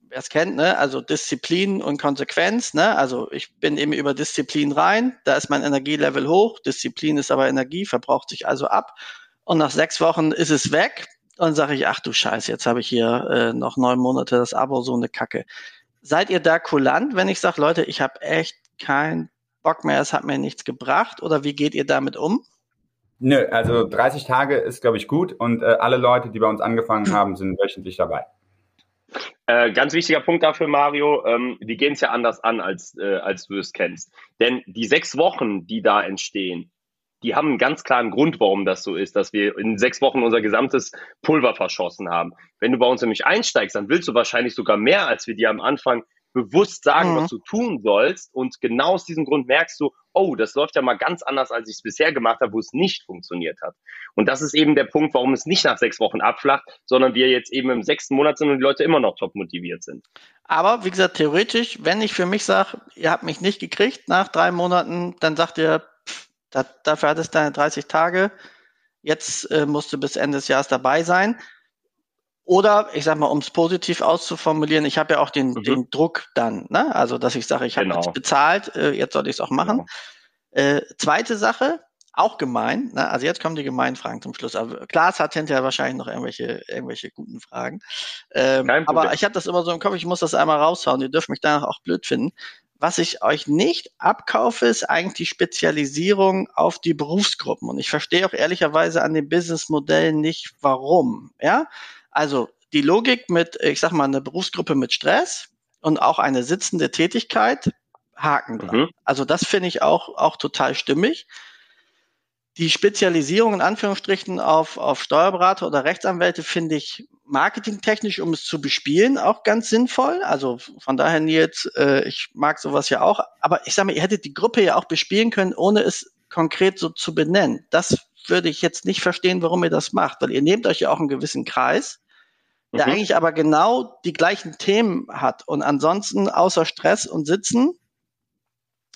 wer es kennt, ne? also Disziplin und Konsequenz. Ne? Also ich bin eben über Disziplin rein, da ist mein Energielevel hoch, Disziplin ist aber Energie, verbraucht sich also ab. Und nach sechs Wochen ist es weg und sage ich, ach du Scheiß, jetzt habe ich hier äh, noch neun Monate das Abo, so eine Kacke. Seid ihr da kulant, wenn ich sage, Leute, ich habe echt keinen Bock mehr, es hat mir nichts gebracht? Oder wie geht ihr damit um? Nö, also 30 Tage ist, glaube ich, gut und äh, alle Leute, die bei uns angefangen haben, sind wöchentlich dabei. Äh, ganz wichtiger Punkt dafür, Mario, ähm, wir gehen es ja anders an, als, äh, als du es kennst. Denn die sechs Wochen, die da entstehen, die haben einen ganz klaren Grund, warum das so ist, dass wir in sechs Wochen unser gesamtes Pulver verschossen haben. Wenn du bei uns nämlich einsteigst, dann willst du wahrscheinlich sogar mehr, als wir dir am Anfang bewusst sagen, mhm. was du tun sollst. Und genau aus diesem Grund merkst du, oh, das läuft ja mal ganz anders, als ich es bisher gemacht habe, wo es nicht funktioniert hat. Und das ist eben der Punkt, warum es nicht nach sechs Wochen abflacht, sondern wir jetzt eben im sechsten Monat sind und die Leute immer noch top motiviert sind. Aber wie gesagt, theoretisch, wenn ich für mich sage, ihr habt mich nicht gekriegt nach drei Monaten, dann sagt ihr, pff, da, dafür hattest du deine 30 Tage, jetzt äh, musst du bis Ende des Jahres dabei sein. Oder ich sag mal, um es positiv auszuformulieren, ich habe ja auch den, mhm. den Druck dann, ne? Also dass ich sage, ich habe genau. jetzt bezahlt, äh, jetzt soll ich es auch machen. Genau. Äh, zweite Sache, auch gemein, ne? also jetzt kommen die gemeinen Fragen zum Schluss. Aber Klaas hat hinterher wahrscheinlich noch irgendwelche, irgendwelche guten Fragen. Ähm, aber ich habe das immer so im Kopf, ich muss das einmal raushauen, ihr dürft mich danach auch blöd finden. Was ich euch nicht abkaufe, ist eigentlich die Spezialisierung auf die Berufsgruppen. Und ich verstehe auch ehrlicherweise an den Businessmodellen nicht, warum. Ja, also die Logik mit, ich sag mal, eine Berufsgruppe mit Stress und auch eine sitzende Tätigkeit, Haken dran. Mhm. Also das finde ich auch, auch total stimmig. Die Spezialisierung in Anführungsstrichen auf, auf Steuerberater oder Rechtsanwälte finde ich marketingtechnisch, um es zu bespielen, auch ganz sinnvoll. Also von daher, Nils, äh, ich mag sowas ja auch. Aber ich sage mal, ihr hättet die Gruppe ja auch bespielen können, ohne es konkret so zu benennen. Das würde ich jetzt nicht verstehen, warum ihr das macht, weil ihr nehmt euch ja auch einen gewissen Kreis der mhm. eigentlich aber genau die gleichen Themen hat. Und ansonsten außer Stress und Sitzen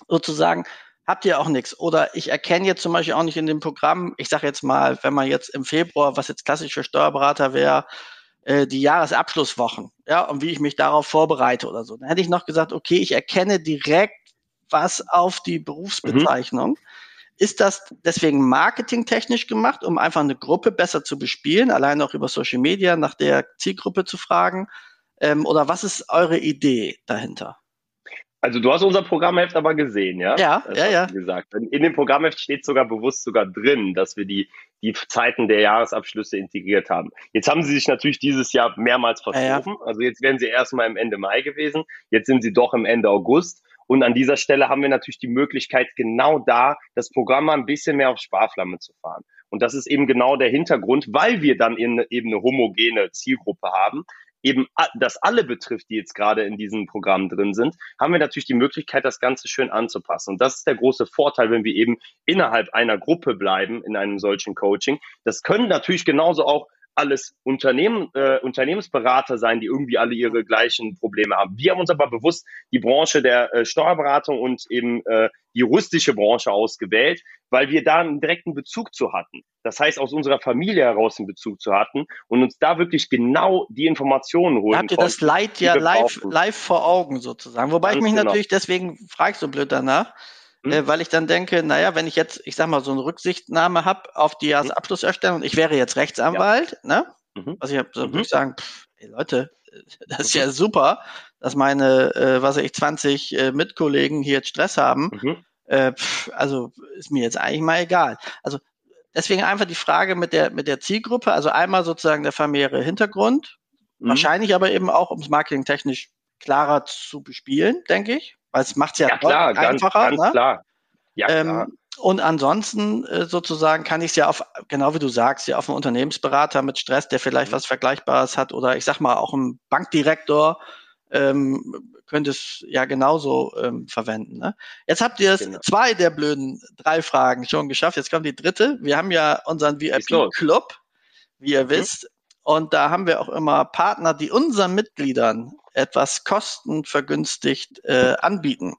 sozusagen habt ihr auch nichts. Oder ich erkenne jetzt zum Beispiel auch nicht in dem Programm, ich sage jetzt mal, wenn man jetzt im Februar, was jetzt klassisch für Steuerberater wäre, äh, die Jahresabschlusswochen, ja, und wie ich mich darauf vorbereite oder so. Dann hätte ich noch gesagt, okay, ich erkenne direkt was auf die Berufsbezeichnung. Mhm. Ist das deswegen marketingtechnisch gemacht, um einfach eine Gruppe besser zu bespielen, allein auch über Social Media nach der Zielgruppe zu fragen? Ähm, oder was ist eure Idee dahinter? Also du hast unser Programmheft aber gesehen, ja? Ja, das ja, ja. Gesagt. In dem Programmheft steht sogar bewusst sogar drin, dass wir die, die Zeiten der Jahresabschlüsse integriert haben. Jetzt haben sie sich natürlich dieses Jahr mehrmals verschoben. Ja, ja. Also jetzt wären sie erstmal im Ende Mai gewesen. Jetzt sind sie doch im Ende August. Und an dieser Stelle haben wir natürlich die Möglichkeit, genau da das Programm mal ein bisschen mehr auf Sparflamme zu fahren. Und das ist eben genau der Hintergrund, weil wir dann eben eine homogene Zielgruppe haben, eben das alle betrifft, die jetzt gerade in diesem Programm drin sind, haben wir natürlich die Möglichkeit, das Ganze schön anzupassen. Und das ist der große Vorteil, wenn wir eben innerhalb einer Gruppe bleiben in einem solchen Coaching. Das können natürlich genauso auch alles Unternehmen, äh, Unternehmensberater sein, die irgendwie alle ihre gleichen Probleme haben. Wir haben uns aber bewusst die Branche der äh, Steuerberatung und eben äh, die juristische Branche ausgewählt, weil wir da einen direkten Bezug zu hatten. Das heißt, aus unserer Familie heraus einen Bezug zu hatten und uns da wirklich genau die Informationen holen. Habt ihr das Leid ja live, live vor Augen sozusagen? Wobei Ganz ich mich genau. natürlich, deswegen frage ich so blöd danach? Äh, weil ich dann denke, naja, wenn ich jetzt, ich sag mal, so eine Rücksichtnahme habe auf die Jahresabschlusserstellung, ich wäre jetzt Rechtsanwalt, ja. ne? Mhm. Also ich habe, so mhm. würde ich sagen, pff, ey Leute, das ist mhm. ja super, dass meine, äh, was weiß ich, 20 äh, Mitkollegen hier jetzt Stress haben. Mhm. Äh, pff, also ist mir jetzt eigentlich mal egal. Also deswegen einfach die Frage mit der, mit der Zielgruppe, also einmal sozusagen der familiäre Hintergrund, mhm. wahrscheinlich aber eben auch, um es marketingtechnisch klarer zu bespielen, denke ich weil es macht es ja, ja klar, einfacher. Ganz, ganz ne? klar. Ja, ähm, klar. Und ansonsten äh, sozusagen kann ich es ja auf, genau wie du sagst, ja auf einen Unternehmensberater mit Stress, der vielleicht mhm. was Vergleichbares hat, oder ich sag mal auch ein Bankdirektor ähm, könnte es ja genauso ähm, verwenden. Ne? Jetzt habt ihr genau. zwei der blöden drei Fragen schon geschafft. Jetzt kommt die dritte. Wir haben ja unseren VIP-Club, wie ihr mhm. wisst. Und da haben wir auch immer Partner, die unseren Mitgliedern etwas kostenvergünstigt äh, anbieten.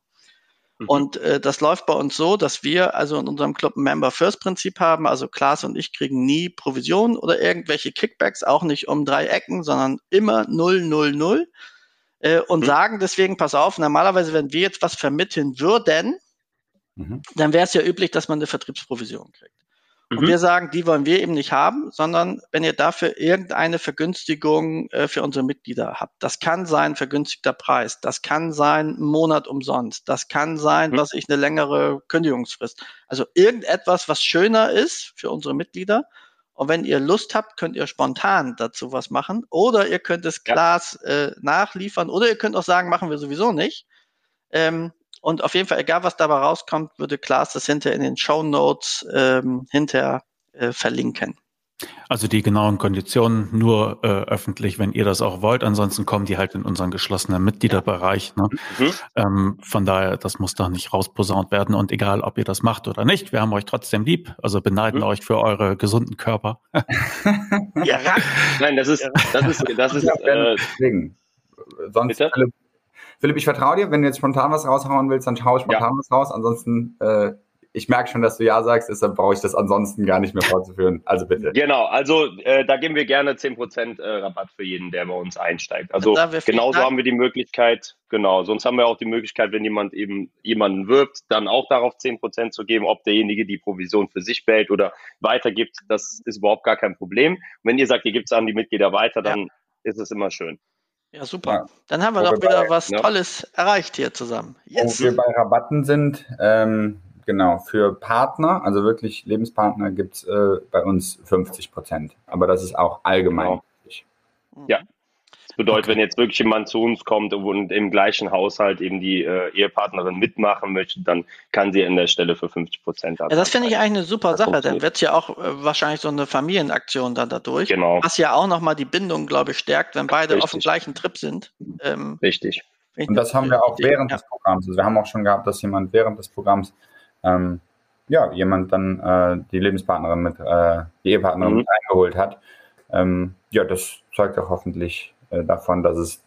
Mhm. Und äh, das läuft bei uns so, dass wir also in unserem Club ein Member First Prinzip haben. Also Klaas und ich kriegen nie Provisionen oder irgendwelche Kickbacks, auch nicht um drei Ecken, sondern immer 0, 0, 0. Äh, und mhm. sagen deswegen, pass auf, normalerweise, wenn wir jetzt was vermitteln würden, mhm. dann wäre es ja üblich, dass man eine Vertriebsprovision kriegt. Und mhm. wir sagen, die wollen wir eben nicht haben, sondern wenn ihr dafür irgendeine Vergünstigung äh, für unsere Mitglieder habt. Das kann sein vergünstigter Preis, das kann sein ein Monat umsonst, das kann sein, mhm. was ich eine längere Kündigungsfrist. Also irgendetwas, was schöner ist für unsere Mitglieder. Und wenn ihr Lust habt, könnt ihr spontan dazu was machen. Oder ihr könnt es Glas ja. äh, nachliefern. Oder ihr könnt auch sagen, machen wir sowieso nicht. Ähm, und auf jeden Fall, egal was dabei rauskommt, würde Klaas das hinter in den Show Notes ähm, hinterher äh, verlinken. Also die genauen Konditionen nur äh, öffentlich, wenn ihr das auch wollt. Ansonsten kommen die halt in unseren geschlossenen Mitgliederbereich. Ne? Mhm. Ähm, von daher, das muss da nicht rausposaunt werden. Und egal, ob ihr das macht oder nicht, wir haben euch trotzdem lieb. Also beneiden mhm. euch für eure gesunden Körper. ja, nein, das ist, das ist, das ist. Äh, Sonst Philipp, Philipp, ich vertraue dir. Wenn du jetzt spontan was raushauen willst, dann hau spontan ja. was raus. Ansonsten, äh, ich merke schon, dass du Ja sagst, deshalb brauche ich das ansonsten gar nicht mehr fortzuführen. Also bitte. Genau, also äh, da geben wir gerne 10% äh, Rabatt für jeden, der bei uns einsteigt. Also genauso haben wir die Möglichkeit, genau, sonst haben wir auch die Möglichkeit, wenn jemand eben jemanden wirbt, dann auch darauf 10% zu geben, ob derjenige die Provision für sich behält oder weitergibt. Das ist überhaupt gar kein Problem. Und wenn ihr sagt, ihr gebt es an die Mitglieder weiter, dann ja. ist es immer schön. Ja, super. Ja. Dann haben wir doch wieder bei, was ja. Tolles erreicht hier zusammen. Yes. Wo wir bei Rabatten sind, ähm, genau, für Partner, also wirklich Lebenspartner, gibt es äh, bei uns 50 Prozent. Aber das ist auch allgemein. Genau. Ja, bedeutet, okay. wenn jetzt wirklich jemand zu uns kommt und im gleichen Haushalt eben die äh, Ehepartnerin mitmachen möchte, dann kann sie an der Stelle für 50 Prozent. Ja, das finde ich eigentlich eine super das Sache. Dann wird es ja auch äh, wahrscheinlich so eine Familienaktion dann dadurch. Genau. Was ja auch nochmal die Bindung, glaube ich, stärkt, wenn beide Richtig. auf dem gleichen Trip sind. Ähm, Richtig. Und das haben wir auch während ja. des Programms. Also wir haben auch schon gehabt, dass jemand während des Programms ähm, ja, jemand dann äh, die Lebenspartnerin mit, äh, die Ehepartnerin mhm. mit eingeholt hat. Ähm, ja, das zeigt auch hoffentlich davon, dass es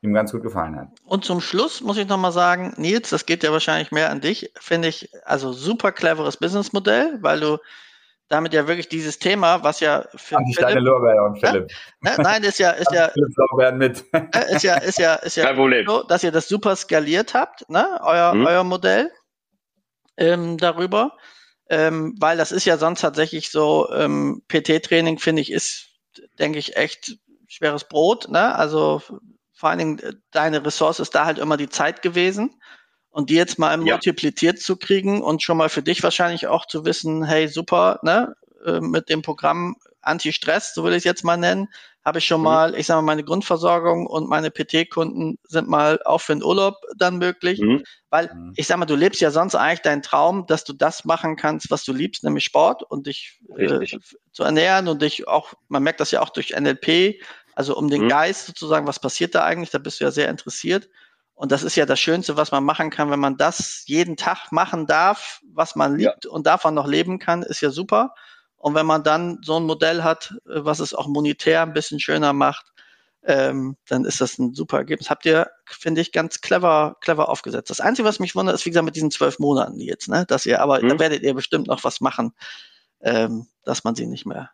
ihm ganz gut gefallen hat. Und zum Schluss muss ich nochmal sagen, Nils, das geht ja wahrscheinlich mehr an dich, finde ich also super cleveres Businessmodell, weil du damit ja wirklich dieses Thema, was ja für An die Philipp, kleine Lorbeer und Philipp. Ne? Nein, ist ja, ist ja, mit. ist ja, ist ja, ist ja so, dass ihr das super skaliert habt, ne? Euer, mhm. euer Modell ähm, darüber. Ähm, weil das ist ja sonst tatsächlich so, ähm, PT-Training, finde ich, ist, denke ich, echt schweres Brot, ne? Also vor allen Dingen äh, deine Ressource ist da halt immer die Zeit gewesen. Und die jetzt mal ja. multipliziert zu kriegen und schon mal für dich wahrscheinlich auch zu wissen, hey, super, ne, äh, mit dem Programm Anti-Stress, so will ich es jetzt mal nennen, habe ich schon mhm. mal, ich sage mal, meine Grundversorgung und meine PT-Kunden sind mal auch für den Urlaub dann möglich. Mhm. Weil mhm. ich sage mal, du lebst ja sonst eigentlich deinen Traum, dass du das machen kannst, was du liebst, nämlich Sport und dich äh, zu ernähren und dich auch, man merkt das ja auch durch NLP, also um den mhm. Geist sozusagen, was passiert da eigentlich, da bist du ja sehr interessiert. Und das ist ja das Schönste, was man machen kann, wenn man das jeden Tag machen darf, was man liebt ja. und davon noch leben kann, ist ja super. Und wenn man dann so ein Modell hat, äh, was es auch monetär ein bisschen schöner macht, ähm, dann ist das ein super Ergebnis. Habt ihr, finde ich, ganz clever, clever aufgesetzt. Das Einzige, was mich wundert, ist, wie gesagt, mit diesen zwölf Monaten jetzt, ne? Dass ihr, aber mhm. da werdet ihr bestimmt noch was machen, ähm, dass man sie nicht mehr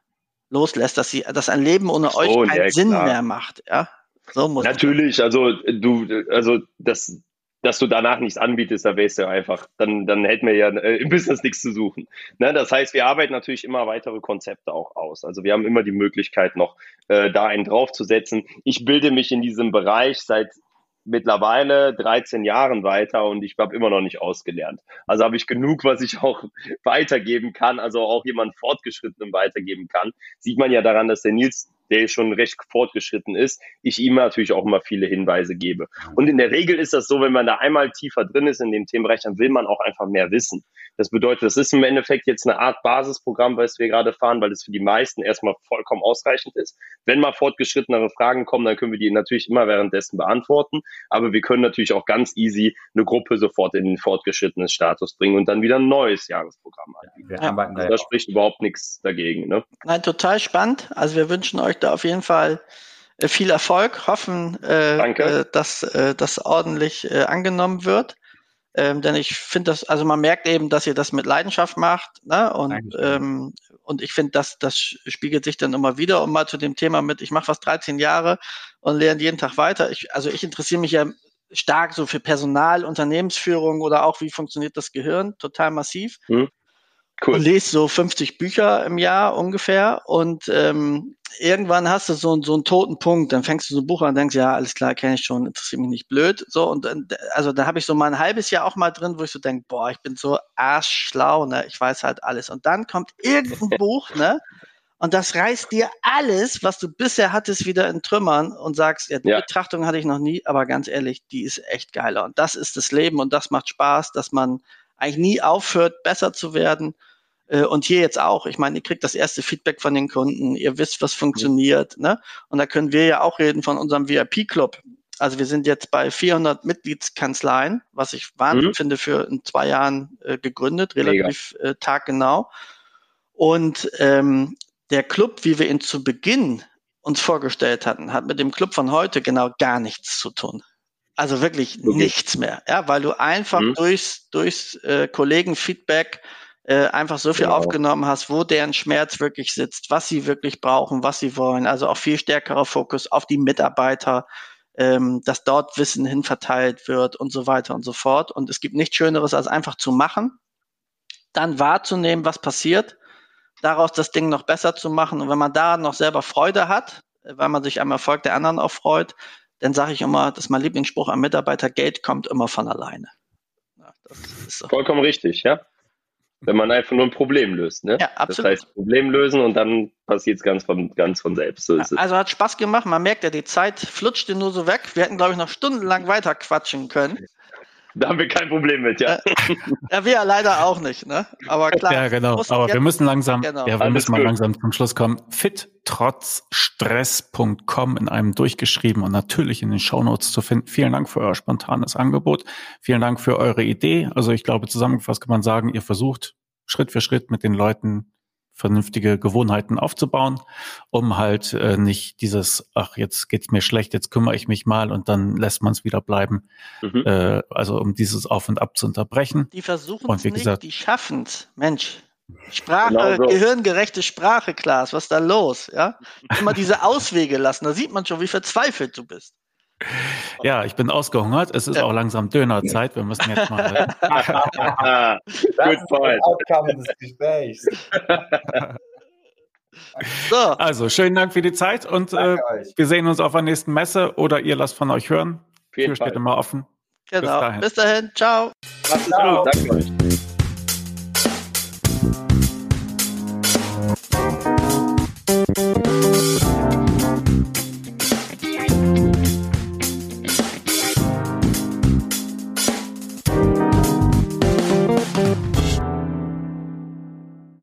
loslässt, dass sie, dass ein Leben ohne so, euch keinen ja, Sinn mehr macht, ja. So muss Natürlich, also du, also das, dass du danach nichts anbietest, da wärst du einfach, dann, dann hätten wir ja äh, im Business nichts zu suchen. Ne? Das heißt, wir arbeiten natürlich immer weitere Konzepte auch aus. Also wir haben immer die Möglichkeit noch, äh, da einen draufzusetzen. Ich bilde mich in diesem Bereich seit mittlerweile 13 Jahren weiter und ich habe immer noch nicht ausgelernt. Also habe ich genug, was ich auch weitergeben kann, also auch jemand Fortgeschrittenem weitergeben kann. Sieht man ja daran, dass der Nils der schon recht fortgeschritten ist, ich ihm natürlich auch immer viele Hinweise gebe. Und in der Regel ist das so, wenn man da einmal tiefer drin ist in dem Themenbereich, dann will man auch einfach mehr wissen. Das bedeutet, das ist im Endeffekt jetzt eine Art Basisprogramm, was wir gerade fahren, weil es für die meisten erstmal vollkommen ausreichend ist. Wenn mal fortgeschrittenere Fragen kommen, dann können wir die natürlich immer währenddessen beantworten. Aber wir können natürlich auch ganz easy eine Gruppe sofort in den fortgeschrittenen Status bringen und dann wieder ein neues Jahresprogramm anbieten. Ja, also da spricht überhaupt nichts dagegen. Ne? Nein, total spannend. Also wir wünschen euch da auf jeden Fall äh, viel Erfolg, hoffen, äh, äh, dass äh, das ordentlich äh, angenommen wird. Ähm, denn ich finde das, also man merkt eben, dass ihr das mit Leidenschaft macht. Ne? Und, ähm, und ich finde, dass das spiegelt sich dann immer wieder, um mal zu dem Thema mit, ich mache fast 13 Jahre und lerne jeden Tag weiter. Ich, also ich interessiere mich ja stark so für Personal, Unternehmensführung oder auch wie funktioniert das Gehirn, total massiv. Mhm. Cool. Und lese so 50 Bücher im Jahr ungefähr und ähm, irgendwann hast du so, so einen toten Punkt, dann fängst du so ein Buch an und denkst, ja, alles klar, kenne ich schon, interessiert mich nicht blöd. So, und also da habe ich so mal ein halbes Jahr auch mal drin, wo ich so denke, boah, ich bin so arschschlau, ne? Ich weiß halt alles. Und dann kommt irgendein Buch, ne? Und das reißt dir alles, was du bisher hattest, wieder in Trümmern und sagst, ja, die ja. Betrachtung hatte ich noch nie, aber ganz ehrlich, die ist echt geiler. Und das ist das Leben und das macht Spaß, dass man eigentlich nie aufhört, besser zu werden. Äh, und hier jetzt auch. Ich meine, ihr kriegt das erste Feedback von den Kunden, ihr wisst, was funktioniert. Ne? Und da können wir ja auch reden von unserem VIP-Club. Also wir sind jetzt bei 400 Mitgliedskanzleien, was ich Wahnsinn mhm. finde für in zwei Jahren äh, gegründet, relativ äh, taggenau. Und ähm, der Club, wie wir ihn zu Beginn uns vorgestellt hatten, hat mit dem Club von heute genau gar nichts zu tun. Also wirklich okay. nichts mehr, ja, weil du einfach mhm. durchs, durchs äh, Kollegenfeedback äh, einfach so viel genau. aufgenommen hast, wo deren Schmerz wirklich sitzt, was sie wirklich brauchen, was sie wollen. Also auch viel stärkerer Fokus auf die Mitarbeiter, ähm, dass dort Wissen hinverteilt wird und so weiter und so fort. Und es gibt nichts Schöneres, als einfach zu machen, dann wahrzunehmen, was passiert, daraus das Ding noch besser zu machen. Und wenn man da noch selber Freude hat, äh, weil man sich am Erfolg der anderen auch freut, dann sage ich immer, das ist mein Lieblingsspruch am Mitarbeiter, Geld kommt immer von alleine. Ja, so. Vollkommen richtig, ja. Wenn man einfach nur ein Problem löst, ne? Ja, absolut. Das heißt, Problem lösen und dann passiert es ganz von, ganz von selbst. So ja, also hat Spaß gemacht. Man merkt ja, die Zeit flutschte nur so weg. Wir hätten, glaube ich, noch stundenlang weiter quatschen können. Da haben wir kein Problem mit, ja. Ja, wir leider auch nicht, ne? Aber klar. Ja, genau. Aber wir müssen langsam, genau. ja, wir müssen mal langsam zum Schluss kommen. Fittrotzstress.com in einem durchgeschrieben und natürlich in den Shownotes zu finden. Vielen Dank für euer spontanes Angebot. Vielen Dank für eure Idee. Also ich glaube, zusammengefasst kann man sagen, ihr versucht Schritt für Schritt mit den Leuten vernünftige Gewohnheiten aufzubauen, um halt äh, nicht dieses, ach, jetzt geht's mir schlecht, jetzt kümmere ich mich mal und dann lässt man es wieder bleiben. Mhm. Äh, also um dieses Auf und Ab zu unterbrechen. Die versuchen es nicht, gesagt, die schaffen es. Mensch. Sprache, genau so. gehirngerechte Sprache, Klaas, was ist da los? Ja? Immer diese Auswege lassen, da sieht man schon, wie verzweifelt du bist. Ja, ich bin ausgehungert. Es ist auch langsam Dönerzeit. Wir müssen jetzt mal. Good point. Outcome des Gesprächs. so. Also, schönen Dank für die Zeit und äh, wir sehen uns auf der nächsten Messe oder ihr lasst von euch hören. Tür steht immer offen. Genau. Bis dahin. Bis dahin. Ciao. Macht's gut. Danke euch.